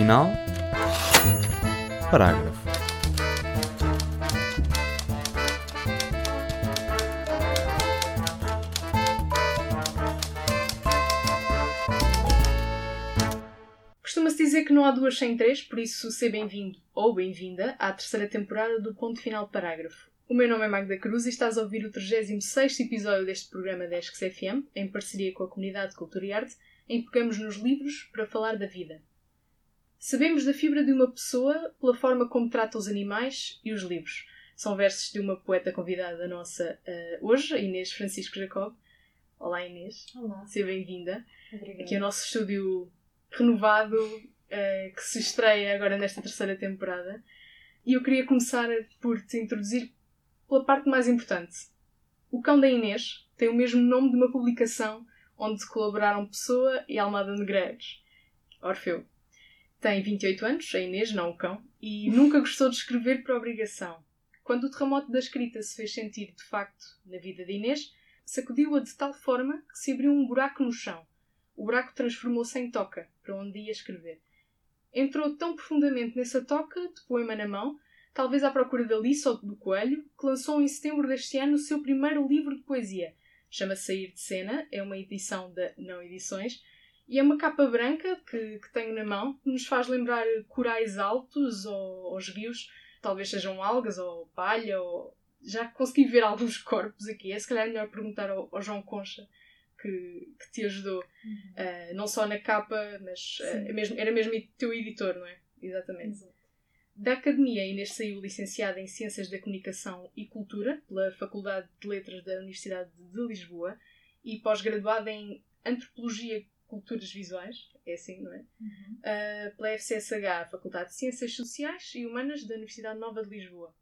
final, parágrafo. Costuma-se dizer que não há duas sem três, por isso seja bem-vindo ou bem-vinda à terceira temporada do Ponto Final Parágrafo. O meu nome é Magda Cruz e estás a ouvir o 36 episódio deste programa da ESCS FM, em parceria com a Comunidade de Cultura e Arte, em que pegamos nos livros para falar da vida. Sabemos da fibra de uma pessoa pela forma como trata os animais e os livros. São versos de uma poeta convidada nossa uh, hoje, Inês Francisco Jacob. Olá Inês. Olá. Seja bem-vinda. Obrigada. Aqui é o nosso estúdio renovado uh, que se estreia agora nesta terceira temporada. E eu queria começar por te introduzir pela parte mais importante. O Cão da Inês tem o mesmo nome de uma publicação onde colaboraram Pessoa e Almada Negreiros. Orfeu. Tem 28 anos, a Inês, não o cão, e nunca gostou de escrever por obrigação. Quando o terremoto da escrita se fez sentir de facto na vida de Inês, sacudiu-a de tal forma que se abriu um buraco no chão. O buraco transformou-se em toca, para onde ia escrever. Entrou tão profundamente nessa toca, de poema na mão, talvez à procura da Alice ou do Coelho, que lançou em setembro deste ano o seu primeiro livro de poesia. Chama-se Sair de Cena, é uma edição da Não Edições, e é uma capa branca que, que tenho na mão, que nos faz lembrar corais altos ou, os rios, talvez sejam algas ou palha, ou... já consegui ver alguns corpos aqui. É se calhar melhor perguntar ao, ao João Concha, que, que te ajudou, Uhum. uh, não só na capa, mas uh, mesmo, era mesmo teu editor, não é? Exatamente. Exato. Da Academia, Inês saiu licenciada em Ciências da Comunicação e Cultura pela Faculdade de Letras da Universidade de Lisboa e pós-graduada em Antropologia Culturas Visuais, é assim, não é? Uhum. Uh, pela FCSH, Faculdade de Ciências Sociais e Humanas da Universidade Nova de Lisboa.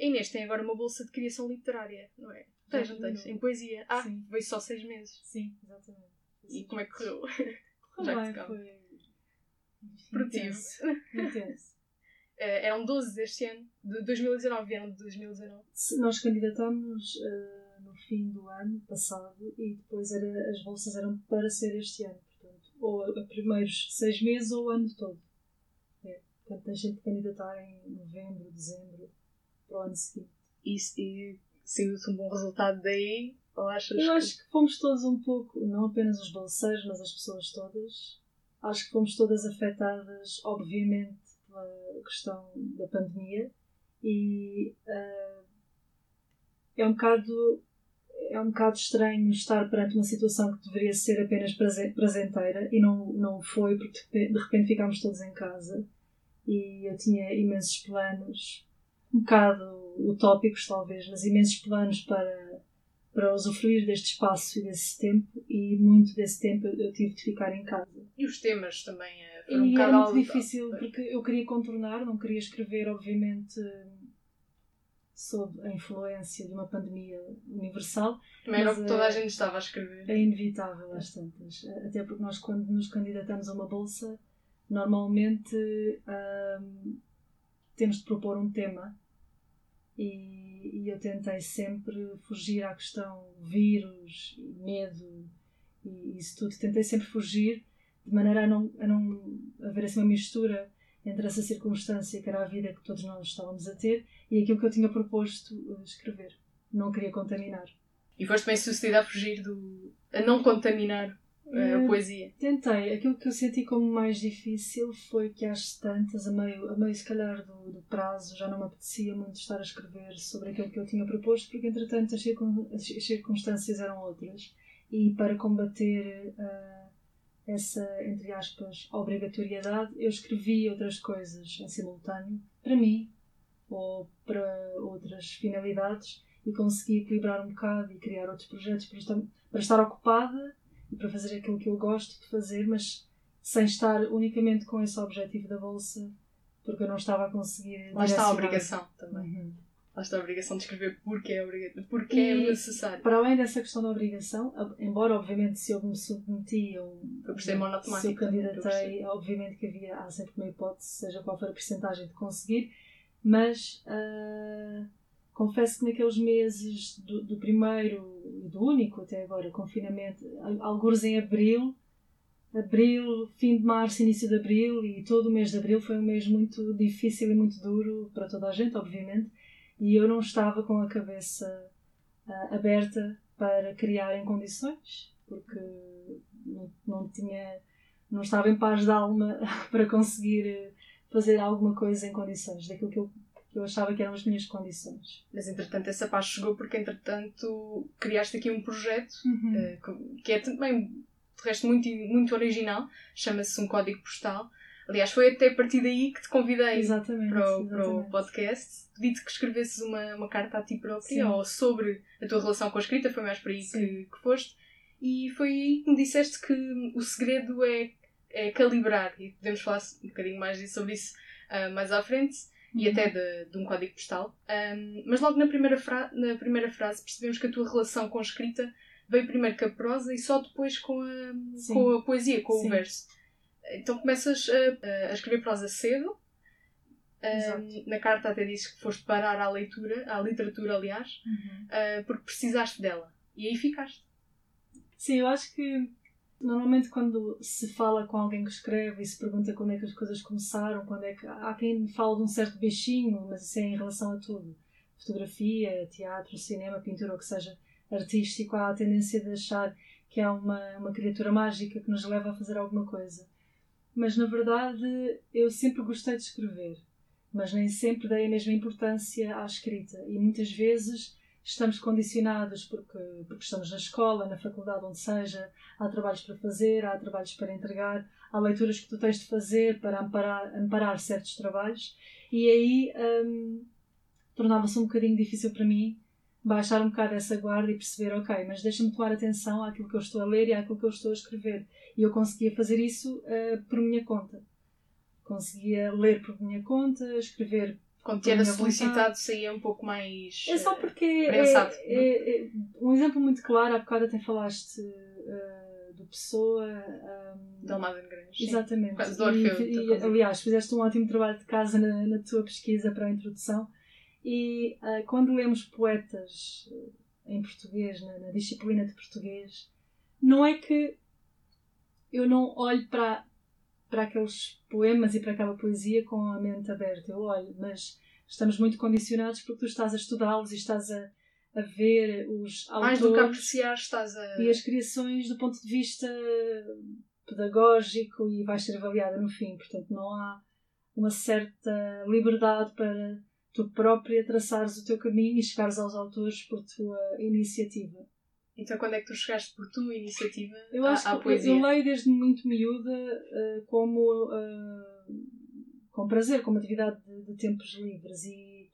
A Inês tem agora uma bolsa de criação literária, não é? Tens, não tens? Em poesia. Ah, Sim. veio só seis meses. Sim, exatamente. E como é que correu? Correu bem, foi Produtivo. intenso. intenso. Uh, eram 12 deste ano, de 2019, vieram de 2019. Se- Nós candidatámos eh, no fim do ano passado e depois era, as bolsas eram para ser este ano, portanto, ou a, primeiros seis meses ou o ano todo. É, portanto, tens sempre que candidatar em novembro, dezembro, para o ano seguinte. E, e saiu-te um bom resultado daí? Ou achas Eu que... acho que fomos todos um pouco, não apenas os bolseiros, mas as pessoas todas, acho que fomos todas afetadas, obviamente, pela questão da pandemia e ah, é um bocado é um bocado estranho estar perante uma situação que deveria ser apenas praze- prazenteira e não, não foi porque de repente- ficámos todos em casa e eu tinha imensos planos, um bocado utópicos talvez, mas imensos planos para para usufruir deste espaço e desse tempo e muito desse tempo eu tive de ficar em casa. E os temas também eh, foram um E bocado era muito difícil porque eu queria contornar, não queria escrever, obviamente, sob a influência de uma pandemia universal. Também era o mas, que toda a eh, gente estava a escrever. É inevitável às tantas. Até porque nós, quando nos candidatamos a uma bolsa, normalmente temos de propor um tema. E, e eu tentei sempre fugir à questão vírus, medo e isso tudo. Tentei sempre fugir de maneira a não, a não haver assim uma mistura entre essa circunstância que era a vida que todos nós estávamos a ter e aquilo que eu tinha proposto eh, escrever. Não queria contaminar. E foste bem sucedida a fugir do. a não contaminar eh, a Eh, poesia. Tentei. Aquilo que eu senti como mais difícil foi que às tantas, a meio, a meio se calhar do, do prazo, já não me apetecia muito estar a escrever sobre aquilo que eu tinha proposto, porque entretanto as, circun- as circunstâncias eram outras. E para combater ah, essa, entre aspas, obrigatoriedade, eu escrevi outras coisas em simultâneo, para mim, ou para outras finalidades, e consegui equilibrar um bocado e criar outros projetos para estar, para estar ocupada e para fazer aquilo que eu gosto de fazer, mas sem estar unicamente com esse objetivo da bolsa, porque eu não estava a conseguir. Lá está a obrigação também. Uhum. Lá está a obrigação de escrever porque é, obriga... porque é necessário. Para além dessa questão da obrigação, embora obviamente se eu me submeti ser monotemático Se eu candidatei, obviamente que havia, há sempre uma hipótese, seja qual for a porcentagem de conseguir, mas ah, confesso que naqueles meses do, do primeiro e do único até agora confinamento, al- alguns em abril, abril, fim de março, início de abril e todo o mês de abril foi um mês muito difícil e muito duro para toda a gente, obviamente, e eu não estava com a cabeça uh, aberta para criar em condições, porque não, não tinha, não estava em paz de alma para conseguir fazer alguma coisa em condições, daquilo que eu, que eu achava que eram as minhas condições. Mas entretanto essa paz chegou porque entretanto criaste aqui um projeto Uhum. uh, que é também de resto muito, muito original, chama-se Um Código Postal. Aliás, foi até a partir daí que te convidei Exatamente. para o, para o podcast. Pedi-te que escrevesses uma, uma carta a ti própria Sim. ou sobre a tua relação com a escrita, foi mais por aí Sim. que, que foste. E foi aí que me disseste que o segredo é, é calibrar, e podemos falar um bocadinho mais sobre isso ah, mais à frente, e Uhum. até de, de um código postal. Ahm, mas logo na primeira, na primeira frase percebemos que a tua relação com a escrita veio primeiro com a prosa e só depois com a, Sim. com a poesia, com Sim. o verso. Então começas a, a escrever prosa cedo. Exato. na carta até dizes que foste parar à leitura, à literatura, aliás, Uhum. ah, porque precisaste dela. E aí ficaste. Sim, eu acho que normalmente quando se fala com alguém que escreve e se pergunta quando é que as coisas começaram, quando é que há quem fala de um certo bichinho, mas isso é em relação a tudo. Fotografia, teatro, cinema, pintura, ou que seja artístico, há a tendência de achar que há uma, uma criatura mágica que nos leva a fazer alguma coisa. Mas na verdade eu sempre gostei de escrever, mas nem sempre dei a mesma importância à escrita. E muitas vezes estamos condicionados porque, porque estamos na escola, na faculdade, onde seja, há trabalhos para fazer, há trabalhos para entregar, há leituras que tu tens de fazer para amparar, amparar certos trabalhos. E aí hum, tornava-se um bocadinho difícil para mim baixar um bocado essa guarda e perceber, ok, mas deixa-me tomar atenção àquilo que eu estou a ler e àquilo que eu estou a escrever. E eu conseguia fazer isso eh, por minha conta. Conseguia ler por minha conta, escrever Quando era solicitado, vontade. saía um pouco mais. É só ah, porque é, prensado, é- é- um exemplo muito claro, há bocado até falaste uh, do Pessoa. um, de Almada sim. exatamente. Causa do Orfeu, E- da e, aliás, fizeste um ótimo trabalho de casa na, na tua pesquisa para a introdução. E uh, quando lemos poetas uh, em português, na, na disciplina de português, não é que eu não olho para, para aqueles poemas e para aquela poesia com a mente aberta. Eu olho, mas estamos muito condicionados porque tu estás a estudá-los e estás a, a ver os Mais do que autores apreciar, estás a. e as criações do ponto de vista pedagógico e vais ser avaliada no fim. Portanto, não há uma certa liberdade para tu própria traçares o teu caminho e chegares aos autores por tua iniciativa. Então, quando é que tu chegaste por tua iniciativa Eu à, acho à que poesia? eu leio desde muito miúda eh, como eh, com prazer, como atividade de, de tempos livres e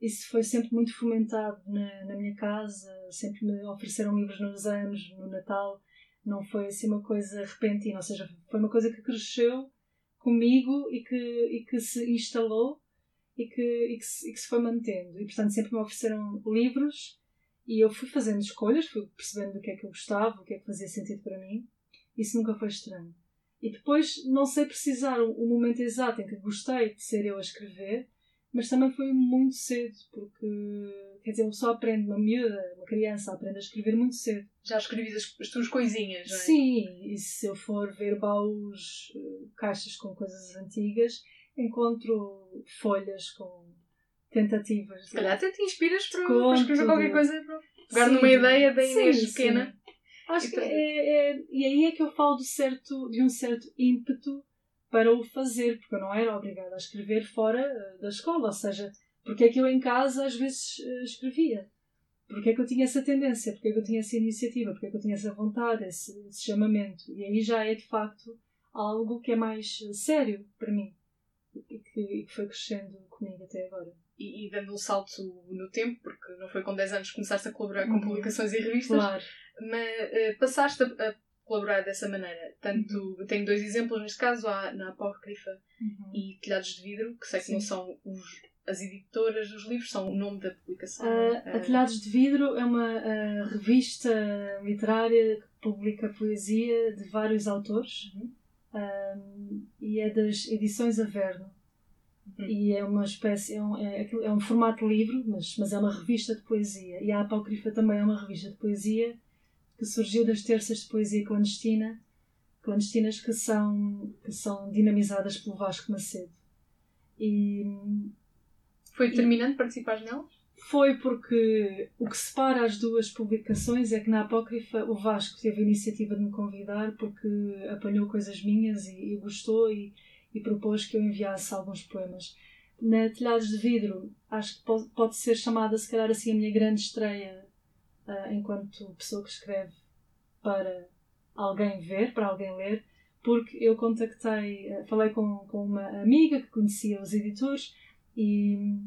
isso foi sempre muito fomentado na, na minha casa, sempre me ofereceram livros nos anos, no Natal, não foi assim uma coisa repentina, ou seja, foi uma coisa que cresceu comigo e que, e que se instalou e que, e, que se, e que se foi mantendo. E portanto sempre me ofereceram livros e eu fui fazendo escolhas, fui percebendo do que é que eu gostava, o que é que fazia sentido para mim. Isso nunca foi estranho. E depois não sei precisar o, o momento exato em que gostei de ser eu a escrever, mas também foi muito cedo, porque quer dizer, uma pessoa aprende, uma miúda, uma criança aprende a escrever muito cedo. Já escrevi as, as tuas coisinhas, não é? Sim, e se eu for ver baús, eh, caixas com coisas antigas, encontro folhas com tentativas. Se calhar até te inspiras para, escrever qualquer de- coisa, para pegar Sim. numa ideia da Sim, Inês sim. pequena. Acho E que é, é- e aí é que eu falo do certo, de um certo ímpeto para o fazer, porque eu não era obrigada a escrever fora eh, da escola, ou seja, porque é que eu em casa às vezes eh, escrevia? Porque é que eu tinha essa tendência? Porque é que eu tinha essa iniciativa? Porque é que eu tinha essa vontade, esse, esse chamamento? E aí já é de facto algo que é mais eh, sério para mim e que, e que foi crescendo comigo até agora. E, e dando um salto no tempo, porque não foi com 10 anos que começaste a colaborar com Uhum. publicações e revistas, Claro. mas eh, passaste a, a colaborar dessa maneira. Tanto, Uhum. tenho dois exemplos neste caso, há na Apócrifa Uhum. e Telhados de Vidro, que sei que Sim. não são os, as editoras dos livros, são o nome da publicação. Uh, Eh, Atelhados de Vidro é uma uh, revista literária que publica poesia de vários autores Uhum. Um, e é das edições Averno. Uhum. E é uma espécie, é um, é, é um formato livro, mas, mas é uma revista de poesia. E a Apócrifa também é uma revista de poesia que surgiu das terças de poesia clandestina clandestinas que são, que são dinamizadas pelo Vasco Macedo. E Foi determinante participar nelas? Foi porque o que separa as duas publicações é que na Apócrifa o Vasco teve a iniciativa de me convidar porque apanhou coisas minhas e, e gostou e, e propôs que eu enviasse alguns poemas. Na Telhados de Vidro, acho que pode, pode ser chamada, se calhar, assim, a minha grande estreia ah, enquanto pessoa que escreve para alguém ver, para alguém ler, porque eu contactei, ah, falei com, com uma amiga que conhecia os editores e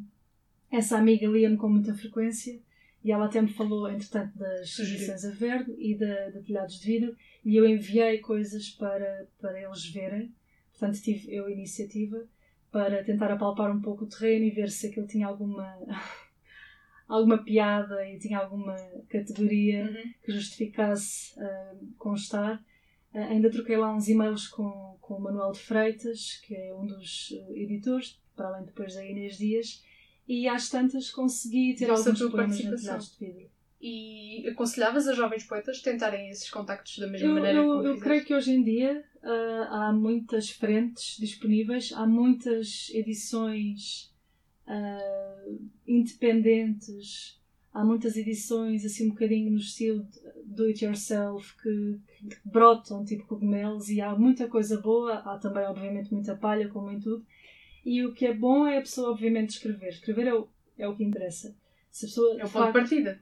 essa amiga lia-me com muita frequência e ela até me falou, entretanto, das Sugeriu. edições a verde e da, da Telhados de Vidro e eu enviei coisas para, para eles verem. Portanto, tive eu a iniciativa para tentar apalpar um pouco o terreno e ver se aquilo tinha alguma, alguma piada e tinha alguma categoria Uhum. que justificasse ah, constar. Ah, ainda troquei lá uns e-mails com, com o Manuel de Freitas, que é um dos ah, editores, para além depois da Inês Dias, e às tantas consegui ter Deu-se a alguns poemas participação. de vidro. E aconselhavas a jovens poetas tentarem esses contactos da mesma Eu, maneira eu, eu creio que hoje em dia ah, há muitas frentes disponíveis, há muitas edições ah, independentes, há muitas edições assim um bocadinho no estilo de do it yourself que, que brotam tipo cogumelos e há muita coisa boa, há também obviamente muita palha como em tudo. E o que é bom é a pessoa obviamente escrever. Escrever é o, é o que interessa. Se a pessoa, É o ponto de partida.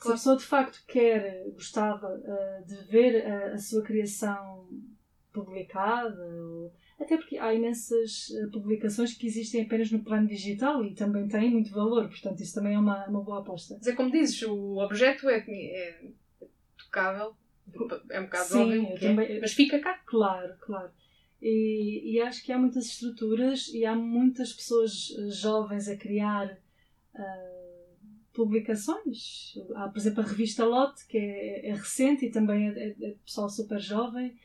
se a pessoa de facto quer, gostava uh, de ver uh, a sua criação publicada, ou- até porque há imensas uh, publicações que existem apenas no plano digital e também têm muito valor, portanto isso também é uma, uma boa aposta. Mas é como dizes, o objeto é, é tocável, é um bocado Sim, óbvio, é, também- mas fica cá. Claro, claro. E, e acho que há muitas estruturas e há muitas pessoas uh, jovens a criar uh, publicações. Há, por exemplo, a revista Lote, que é, é recente e também é, é, é pessoal super jovem.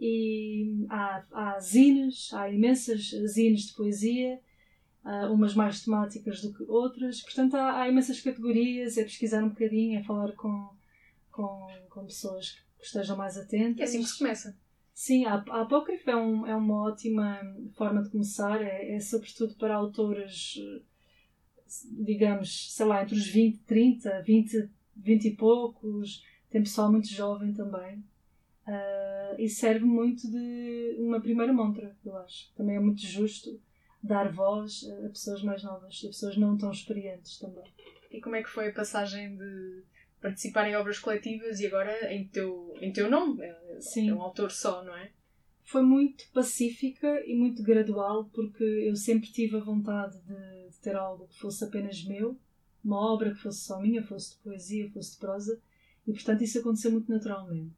E há, há zines, há imensas zines de poesia, uh, umas mais temáticas do que outras. Portanto, há, há imensas categorias, é pesquisar um bocadinho, é falar com, com, com pessoas que estejam mais atentas. É assim que se começa. Sim, a, a Apócrifa é, um- é uma ótima forma de começar, é, é sobretudo para autores, eh, digamos, sei lá, entre os 20, 30, 20, 20 e poucos, tem pessoal muito jovem também. Ah, e serve muito de uma primeira montra, eu acho. Também é muito justo dar voz a pessoas mais novas a pessoas não tão experientes também. E como é que foi a passagem de participar em obras coletivas e agora em teu, em teu nome? É, Sim. é um autor só, não é? foi muito pacífica e muito gradual porque eu sempre tive a vontade de, de ter algo que fosse apenas meu, uma obra que fosse só minha, fosse de poesia, fosse de prosa, e portanto isso aconteceu muito naturalmente.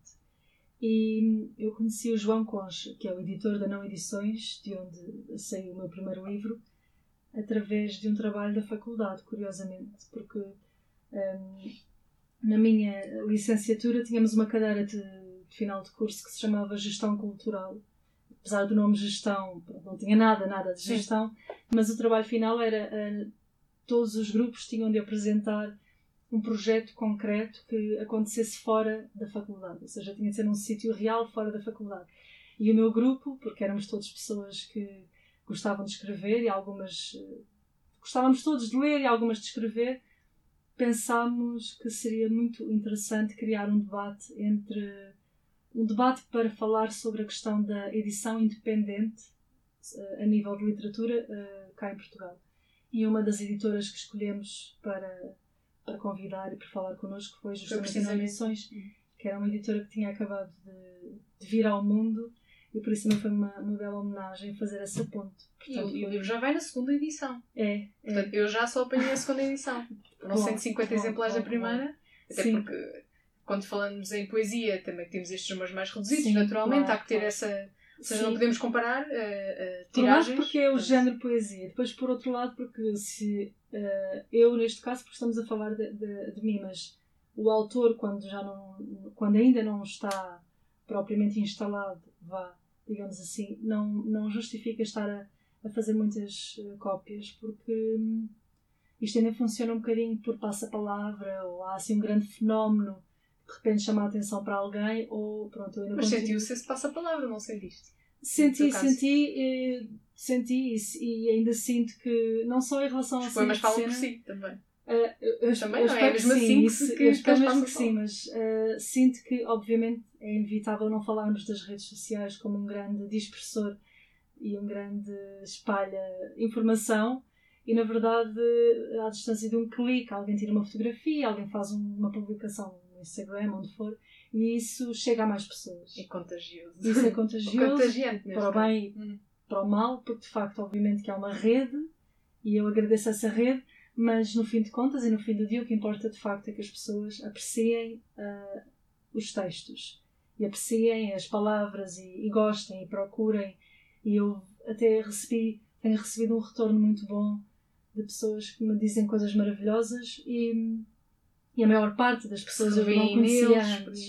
E eu conheci o João Concha, que é o editor da Não Edições, de onde saiu o meu primeiro livro, através de um trabalho da faculdade, curiosamente, porque hum, na minha licenciatura tínhamos uma cadeira de, de final de curso que se chamava Gestão Cultural. Apesar do nome gestão, não tinha nada, nada de Sim. gestão, mas o trabalho final era eh, todos os grupos tinham de apresentar um projeto concreto que acontecesse fora da faculdade, ou seja, tinha de ser num sítio real fora da faculdade. E o meu grupo, porque éramos todas pessoas que gostavam de escrever e algumas eh, gostávamos todos de ler e algumas de escrever, pensámos que seria muito interessante criar um debate entre um debate para falar sobre a questão da edição independente eh, a nível de literatura eh, cá em Portugal. E uma das editoras que escolhemos para, para convidar e para falar connosco foi justamente a. Edições, Uhum. que era uma editora que tinha acabado de, de vir ao mundo e por isso também foi uma, uma bela homenagem fazer essa ponte. E, Portanto, o- e o livro já vai na segunda edição. é, é. Portanto, eu já só apanhei a segunda edição. Bom, 150 bom, exemplares bom, da primeira. Até Sim. porque quando falamos em poesia também temos estes números mais reduzidos, Sim, naturalmente. claro, Há que ter claro. essa. Ou seja, Sim. não podemos comparar Por um lado tiragens. porque é o Portanto, género poesia, depois por outro lado porque se eh, eu neste caso porque estamos a falar de, de, de mim, mas o autor quando já não quando ainda não está propriamente instalado, vá, digamos assim, não, não justifica estar a, a fazer muitas eh, cópias porque hum, isto ainda funciona um bocadinho por passa-palavra ou há assim um grande fenómeno de repente chamar a atenção para alguém ou pronto, eu ainda Mas sentiu-se esse passa-palavra, não sentiste? Senti, senti, eh, senti isso e ainda sinto que não só em relação a Os poemas cena, falam por si também. Eh, eu, eu, Também eu não é? Mesmo que sim, assim que que eu espero as mesmo pessoas que sim, mas eh, sinto que obviamente é inevitável não falarmos das redes sociais como um grande dispersor e um grande espalha informação e na verdade à distância de um clique alguém tira uma fotografia, alguém faz um- uma publicação no Instagram, onde for e isso chega a mais pessoas. É contagioso. Isso é contagioso contagiante mesmo. para o bem Hum. para o mal, porque de facto, obviamente, que há uma rede e eu agradeço essa rede, mas no fim de contas e no fim do dia, o que importa de facto é que as pessoas apreciem ah, os textos e apreciem as palavras e, e gostem e procurem. E eu até recebi, tenho recebido um retorno muito bom de pessoas que me dizem coisas maravilhosas e, e a maior parte das pessoas eu não conhecia antes.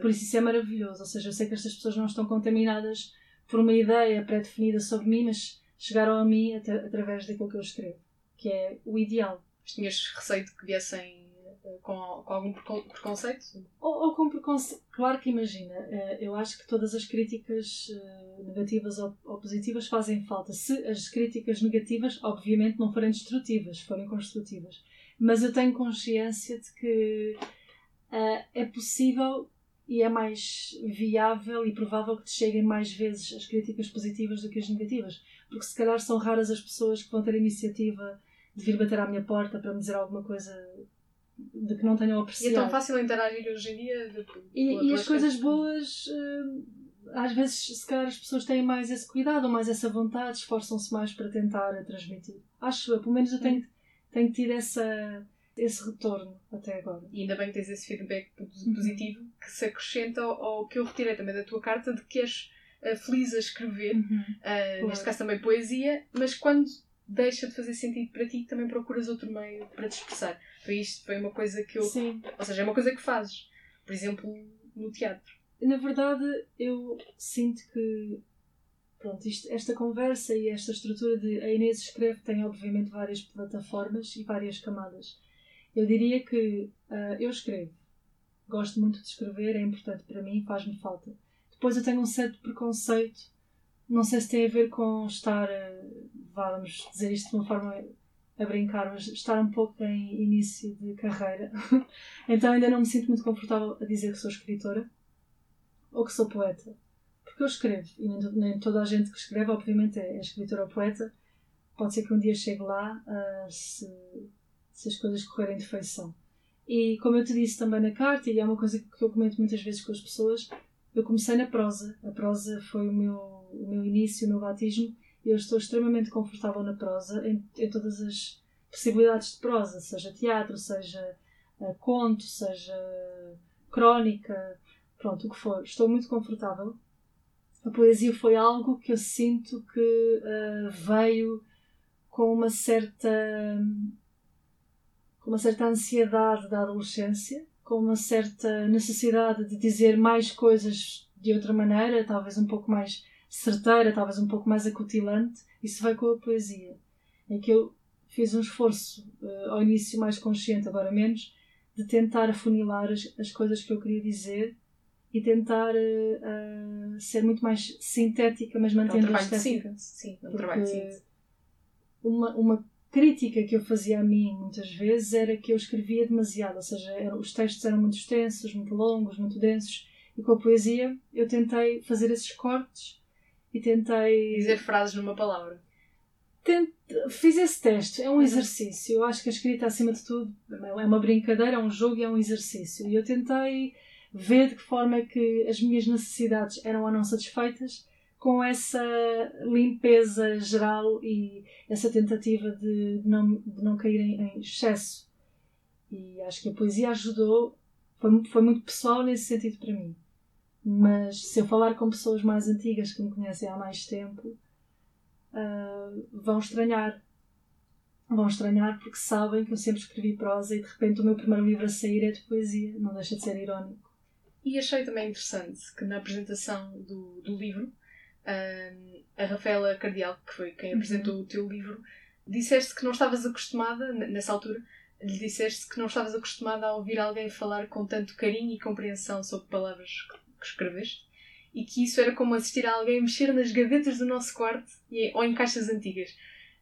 Por isso isso é maravilhoso. Ou seja, eu sei que estas pessoas não estão contaminadas por uma ideia pré-definida sobre mim, mas chegaram a mim atra- através daquilo que eu escrevo, que é o ideal. Mas tinhas receio de que viessem eh, com, com algum precon- preconceito? Ou, ou com preconceito. Claro que imagina, eh, eu acho que todas as críticas eh, negativas ou, positivas fazem falta. Se as críticas negativas, obviamente, não forem destrutivas, forem construtivas. Mas eu tenho consciência de que é possível e é mais viável e provável que te cheguem mais vezes as críticas positivas do que as negativas. Porque se calhar são raras as pessoas que vão ter iniciativa vir bater à minha porta para me dizer alguma coisa de que não tenham E é apreciado. tão fácil interagir hoje em dia. de- E, pela- e pelas as coisas redes. boas, eh, às vezes, se calhar as pessoas têm mais esse cuidado ou mais essa vontade, esforçam-se mais para tentar a transmitir. Acho eu, pelo menos eu tenho, tenho tido essa, esse retorno até agora. E ainda bem que tens esse feedback Uhum. positivo que se acrescenta ao, ao que eu retirei também da tua carta de que és eh, feliz a escrever, eh, Claro. neste caso também poesia, mas quando deixa de fazer sentido para ti, também procuras outro meio para te expressar. Foi isto, foi uma coisa que eu. Sim. Ou seja, é uma coisa que fazes. Por exemplo, no teatro. Na verdade, eu sinto que pronto, isto- esta conversa e esta estrutura de a Inês escreve tem obviamente várias plataformas e várias camadas. Eu diria que ah, eu escrevo. Gosto muito de escrever, é importante para mim, faz-me falta. Depois eu tenho um certo preconceito, não sei se tem a ver com estar, vá, vamos dizer isto de uma forma a brincar, mas estar um pouco em início de carreira. então ainda não me sinto muito confortável a dizer que sou escritora ou que sou poeta. Porque eu escrevo, e nem, to- nem toda a gente que escreve, obviamente, é, é escritora ou poeta. Pode ser que um dia chegue lá ah, se, se as coisas correrem de feição. E como eu te disse também na carta, e é uma coisa que eu comento muitas vezes com as pessoas, eu comecei na prosa. A prosa foi o meu, o meu início, o meu batismo, eu estou extremamente confortável na prosa, em, em todas as possibilidades de prosa, seja teatro, seja ah, conto, seja crónica, pronto, o que for. Estou muito confortável. A poesia foi algo que eu sinto que ah, veio com uma certa com uma certa ansiedade da adolescência, com uma certa necessidade de dizer mais coisas de outra maneira, talvez um pouco mais certeira, talvez um pouco mais acutilante. Isso veio com a poesia. Em que eu fiz um esforço ah, ao início mais consciente, agora menos, de tentar afunilar as, as coisas que eu queria dizer e tentar eh, ah, ser muito mais sintética, mas É um mantendo a de estética. Sim, é um trabalho de síntese. Uma, uma crítica que eu fazia a mim muitas vezes era que eu escrevia demasiado, ou seja, eram- os textos eram muito extensos, muito longos, muito densos, e com a poesia eu tentei fazer esses cortes e tentei. Dizer frases numa palavra. Tente- Fiz esse teste, é um Uhum. exercício. Eu acho que a escrita, acima de tudo, é uma brincadeira, é um jogo e é um exercício. E eu tentei ver de que forma é que as minhas necessidades eram ou não satisfeitas com essa limpeza geral e essa tentativa de não, de não cair em, em excesso. E acho que a poesia ajudou, foi, foi muito pessoal nesse sentido para mim. Mas se eu falar com pessoas mais antigas que me conhecem há mais tempo, ah, vão estranhar. Vão estranhar porque sabem que eu sempre escrevi prosa e de repente o meu primeiro livro a sair é de poesia. Não deixa de ser irónico. E achei também interessante que na apresentação do, do livro, hum, a Rafaela Cardial, que foi quem Uhum. apresentou o teu livro, disseste que não estavas acostumada, nessa altura, lhe disseste que não estavas acostumada a ouvir alguém falar com tanto carinho e compreensão sobre palavras que escreveste e que isso era como assistir a alguém mexer nas gavetas do nosso quarto ou em caixas antigas.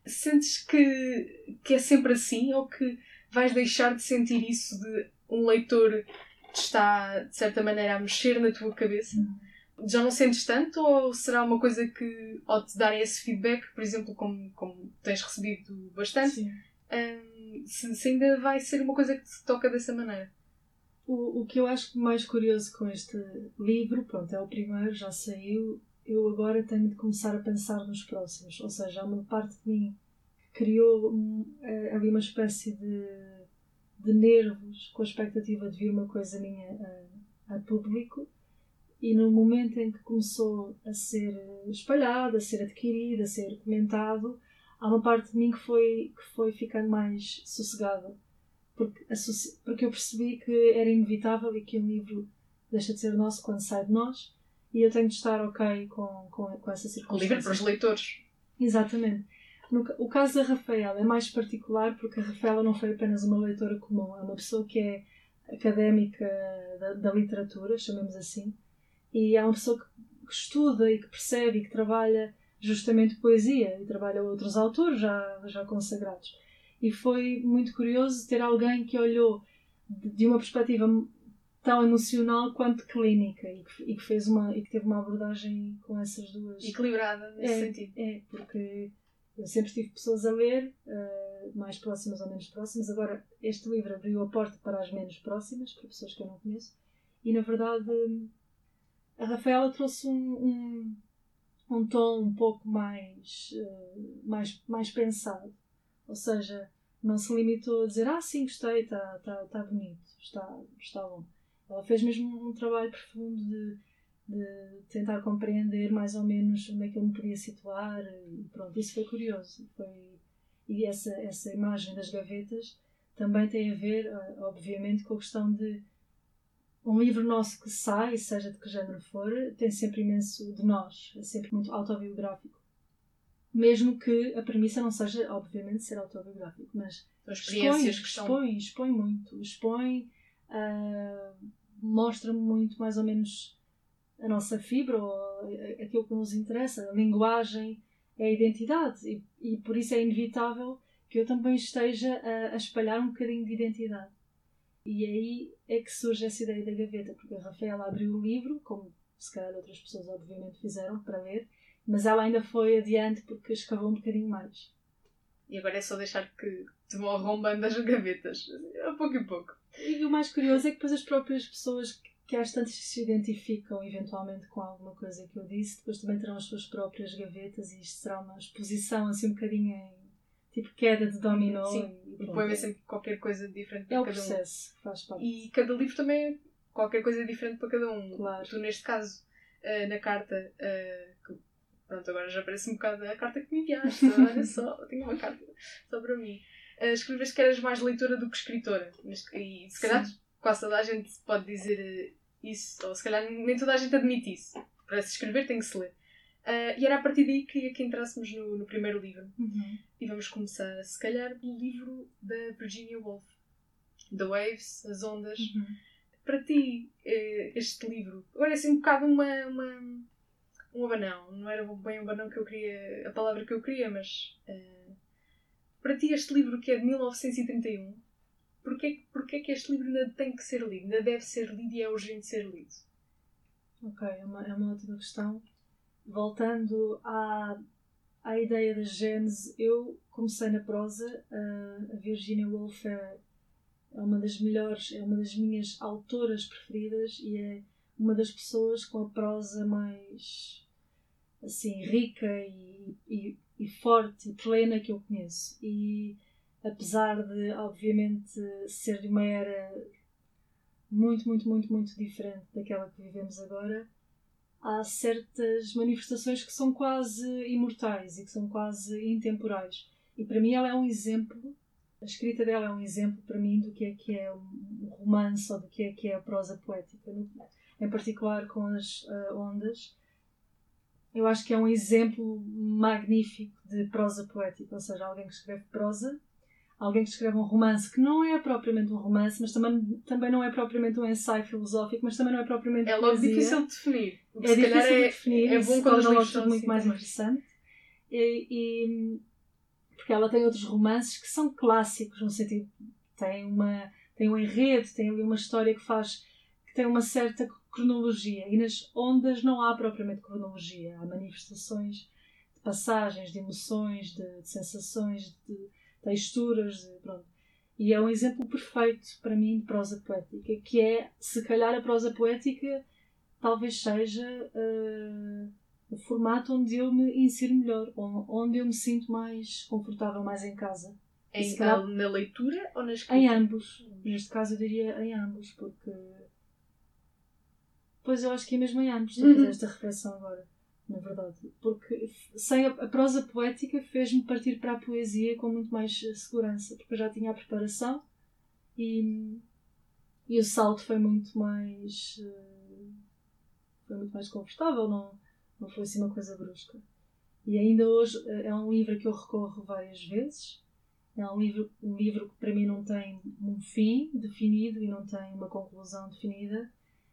Sentes que, que é sempre assim ou que vais deixar de sentir isso de um leitor que está, de certa maneira, a mexer na tua cabeça? Já não sentes tanto ou será uma coisa que, ao te darem esse feedback, por exemplo, como, como tens recebido bastante, um, se, se ainda vai ser uma coisa que te toca dessa maneira? O, o que eu acho mais curioso com este livro, pronto, é o primeiro, já saiu. Eu agora tenho de começar a pensar nos próximos. Ou seja, há uma parte de mim que criou um, é, ali uma espécie de, de nervos com a expectativa de vir uma coisa minha a, a público. E no momento em que começou a ser espalhado, a ser adquirido, a ser comentado, há uma parte de mim que foi, que foi ficando mais sossegada porque, porque eu percebi que era inevitável e que um livro deixa de ser nosso quando sai de nós e eu tenho de estar ok com, com, com essa circunstância. O livro para os leitores. Exatamente. No, o caso da Rafaela é mais particular porque a Rafaela não foi apenas uma leitora comum, é uma pessoa que é académica da, da literatura, chamemos assim, e é uma pessoa que, que, estuda e que percebe e que trabalha justamente poesia e trabalha outros autores já, já consagrados. E foi muito curioso ter alguém que olhou de uma perspectiva tão emocional quanto clínica e que, fez uma e que teve uma abordagem com essas duas. Equilibrada nesse é, sentido. é porque eu sempre tive pessoas a ler uh, mais próximas ou menos próximas. Agora este livro abriu a porta para as menos próximas para pessoas que eu não conheço. E na verdade a Rafaela trouxe um, um, um tom um pouco mais uh, mais mais pensado ou seja, não se limitou a dizer ah, sim, gostei, está tá, tá bonito, está, está bom. Ela fez mesmo um trabalho profundo de, de tentar compreender mais ou menos onde é que eu me podia situar e pronto, isso foi curioso. Foi, e essa, essa imagem das gavetas também tem a ver, eh, obviamente, com a questão de um livro nosso que sai, seja de que género for, tem sempre imenso de nós, é sempre muito autobiográfico mesmo que a premissa não seja, obviamente, ser autobiográfico, mas expõe, expõe, expõe muito, expõe, uh, mostra muito mais ou menos a nossa fibra, ou aquilo que nos interessa, a linguagem, é a identidade, e, e por isso é inevitável que eu também esteja a, a espalhar um bocadinho de identidade. E aí é que surge essa ideia da gaveta, porque a Rafaela abriu o livro, como se calhar outras pessoas obviamente fizeram para ler, mas ela ainda foi adiante porque escavou um bocadinho mais. E agora é só deixar que te vão arrombando as gavetas, a pouco e pouco. E o mais curioso é que depois as próprias pessoas que, que às tantas se identificam eventualmente com alguma coisa que eu disse, depois também terão as suas próprias gavetas e isto será uma exposição assim um bocadinho em tipo queda de dominó. Sim, e, o poema é sempre qualquer coisa diferente para é cada processo, um. faz parte. E cada livro também é qualquer coisa diferente para cada um. Claro. Tu, neste caso, uh, na carta, uh, Pronto, agora já parece um bocado a carta que me enviaste. Olha só, tenho uma carta só para mim. Uh, escreveste que eras mais leitora do que escritora. E se calhar Sim. quase toda a gente pode dizer eh, isso, ou se calhar nem toda a gente admite isso. Para se escrever tem que se ler. Uh, e era a partir daí que queria que entrássemos no, no primeiro livro. Uhum. E vamos começar, se calhar, pelo livro da Virginia Woolf. The Waves, As Ondas. Uhum. Para ti, este livro, agora é assim um bocado uma, uma um abanão. Não era bem um abanão que eu queria, a palavra que eu queria, mas uh, para ti este livro que é de 1931, porquê, porquê que este livro ainda tem que ser lido? Ainda deve ser lido e é urgente ser lido? Ok, é uma, é uma ótima questão. Voltando à, à ideia da gênese, eu comecei na prosa. Uh, a Virginia Woolf é, é uma das melhores, é uma das minhas autoras preferidas e é uma das pessoas com a prosa mais assim rica e, e, e, forte e plena que eu conheço. E apesar de obviamente ser de uma era muito muito muito muito diferente daquela que vivemos agora há certas manifestações que são quase imortais e que são quase intemporais. E para mim ela é um exemplo a escrita dela é um exemplo para mim do que é que é um romance ou do que é que é a prosa poética em particular com as uh, ondas, eu acho que é um exemplo magnífico de prosa poética, ou seja, alguém que escreve prosa alguém que escreve um romance que não é propriamente um romance, mas também, também não é propriamente um ensaio filosófico, mas também não é propriamente É logo poesia. difícil de definir. É difícil de é, definir, é bom quando torna tudo muito mais interessante. E, e- porque ela tem outros romances que são clássicos, no sentido tem uma tem um enredo, tem ali uma história que faz que tem uma certa cronologia e nas ondas não há propriamente cronologia, há manifestações de passagens, de emoções, de, de sensações, de texturas, de, pronto. E é um exemplo perfeito para mim de prosa poética, que é, se calhar, a prosa poética talvez seja eh, o formato onde eu me insiro melhor, on- onde eu me sinto mais confortável, mais em casa. Em, calhar- na leitura ou na escrita? Em ambos. Neste caso eu diria em ambos, porque. Pois eu acho que é mesmo em ambos, se eu Uhum. esta reflexão agora, na verdade. Porque sem a, a prosa poética fez-me partir para a poesia com muito mais eh, segurança, porque eu já tinha a preparação e, e o salto foi muito mais. eh, foi muito mais confortável, não, não foi assim uma coisa brusca. E ainda hoje eh, é um livro que eu recorro várias vezes. É um livro, um livro que para mim não tem um fim definido e não tem uma conclusão definida,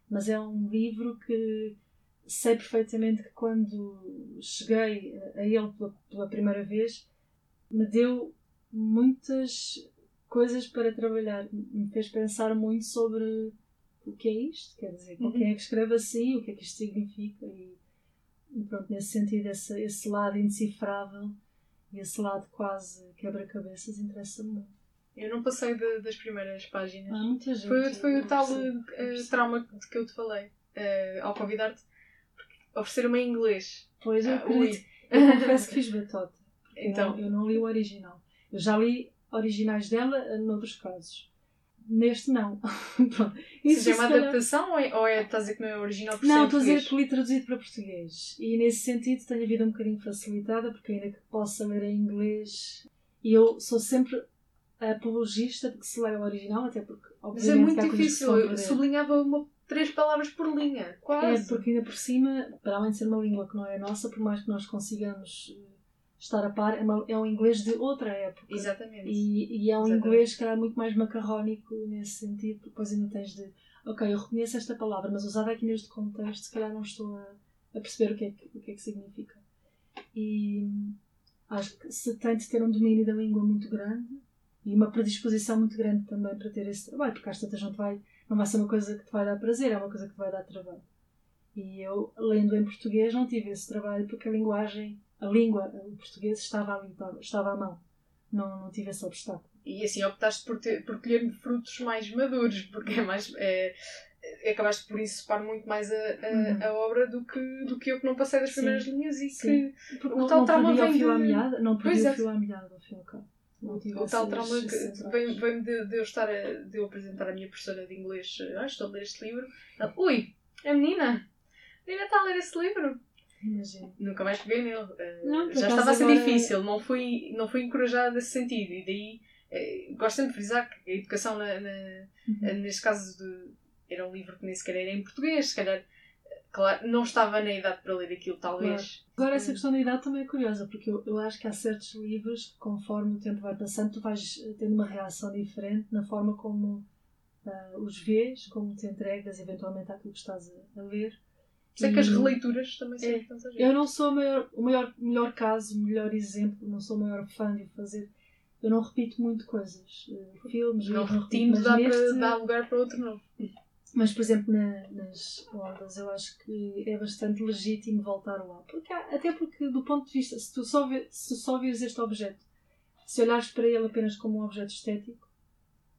mas é um livro que sei perfeitamente que quando cheguei a ele pela, primeira vez me deu muitas coisas para trabalhar, me fez pensar muito sobre o que é isto, quer dizer, Uhum. quem é que escreve assim, o que é que isto significa e, e pronto, nesse sentido esse, esse lado indecifrável e esse lado quase quebra-cabeças interessa-me muito. Eu não passei de- das primeiras páginas. Há muita gente. Foi, foi o tal percebo. trauma de que eu te falei eh, ao convidar-te. Ofereceram-me em inglês. Pois eu Ah, ui. Eu confesso que fiz batota. Então. Eu, eu não li o original. Eu já li originais dela eh, noutros casos. Neste não. Pronto. Isso Isso é uma se calhar- ou é, ou é é estás a dizer que não é original por Não, estou a dizer que li traduzido para português. E nesse sentido tenho a vida um bocadinho facilitada, porque ainda que possa ler em inglês. E eu sou sempre apologista de que se leia o original, até porque, Mas é muito que que difícil. Eu sublinhava uma, três palavras por linha. É, Quase. porque ainda por cima, para além de ser uma língua que não é nossa, por mais que nós consigamos eh, estar a par, é, uma- é um inglês de outra época. Exatamente. E, e é um Exatamente. inglês, calhar, muito mais macarrónico nesse sentido, porque depois ainda tens de. Ok, eu reconheço esta palavra, mas usada aqui neste contexto, se calhar não estou a, a perceber o que, é que, o que é que significa. E acho que se tem de ter um domínio da língua muito grande e uma predisposição muito grande também para ter esse trabalho, porque às tantas não, te vai, não vai ser uma coisa que te vai dar prazer, é uma coisa que te vai dar trabalho. E eu, lendo em português, não tive esse trabalho porque a linguagem, a língua, o português estava ali, estava, à mão. Não, não tive esse obstáculo. E assim optaste por, ter, por colher frutos mais maduros, porque é mais. É, é- acabaste por ensopar muito mais a, a, Uhum. a obra do que, do que eu que não passei das Sim. primeiras linhas e Sim. que Porque O não, tal não trauma vem de- meada, não perdi Pois o é. fio à meada ao fim e ao cabo. Não o tal trauma que vem de, de eu estar a, de eu apresentar a minha professora de inglês. Ah, estou a ler este livro. Ela, Ui, a menina! A menina está a ler esse livro. Imagino. Nunca mais peguei nele. Eh, Não, já estava a ser agora- difícil, não fui, não fui encorajada nesse sentido. E daí eh, gosto sempre de frisar que a educação, na, na- Uhum. neste caso, de, era um livro que nem sequer era em português. Se calhar, eh, claro, não estava na idade para ler aquilo, talvez. Agora, essa questão da idade também é curiosa, porque eu, eu acho que há certos livros que, conforme o tempo vai passando, tu vais eh, tendo uma reação diferente na forma como ah, os vês, como te entregas eventualmente àquilo que estás a, a ler. Sei que as releituras também são É. importantes. Eu não sou o maior, o maior, melhor caso, o melhor exemplo, não sou o maior fã de fazer. Eu não repito muito coisas. eh, Filmes, Não repetindo, dá, neste- dá lugar para outro novo. Mas, por exemplo, na- nas ondas, eu acho que é bastante legítimo voltar lá. Porque, há- até porque, do ponto de vista, se tu só, vê, se só vires este objeto, se olhares para ele apenas como um objeto estético,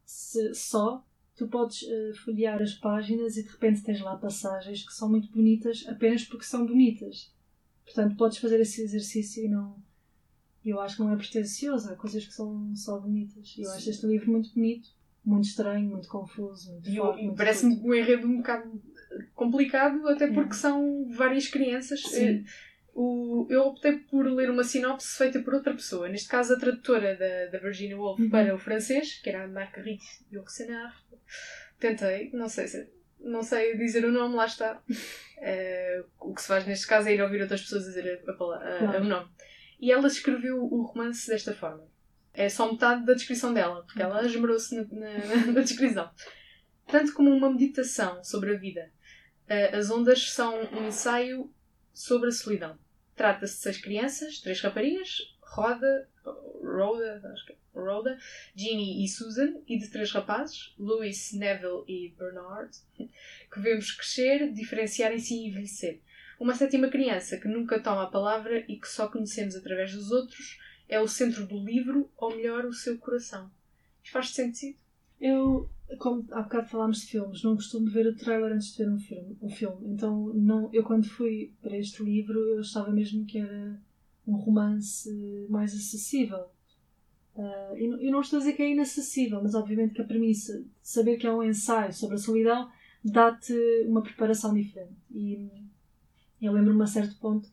se, só, tu podes eh, folhear as páginas e de repente tens lá passagens que são muito bonitas apenas porque são bonitas. Portanto, podes fazer esse exercício e não. Eu acho que não é pretencioso, há coisas que são só bonitas. Eu acho este livro muito bonito, muito estranho, muito confuso, muito E, parece-me um enredo um bocado complicado, até porque É. são várias crianças. Sim. Eh, O, eu optei por ler uma sinopse feita por outra pessoa, neste caso a tradutora da, da Virginia Woolf Uhum. para o francês, que era a Marguerite Yourcenar. Tentei, não sei se não sei dizer o nome, lá está. Eh, o que se faz neste caso é ir ouvir outras pessoas dizer a, o nome. E ela escreveu o romance desta forma. É só metade da descrição dela, porque ela esmerou-se na, na, na descrição. Tanto como uma meditação sobre a vida. Uh, as ondas são um ensaio sobre a solidão. Trata-se de seis crianças, três raparigas, Roda, Rhoda, acho que é Rhoda, Ginny e Susan, e de três rapazes, Louis, Neville e Bernard, que vemos crescer, diferenciarem-se e envelhecer. Uma sétima criança que nunca toma a palavra e que só conhecemos através dos outros é o centro do livro, ou melhor, o seu coração. Isto faz sentido? Eu, como há bocado falámos de filmes, não costumo ver o trailer antes de ver um filme. Um filme. Então, não, eu quando fui para este livro, eu achava mesmo que era um romance mais acessível. Uh, e, não estou a dizer que é inacessível, mas obviamente que a premissa de saber que é um ensaio sobre a solidão dá-te uma preparação diferente. E eu lembro-me a certo ponto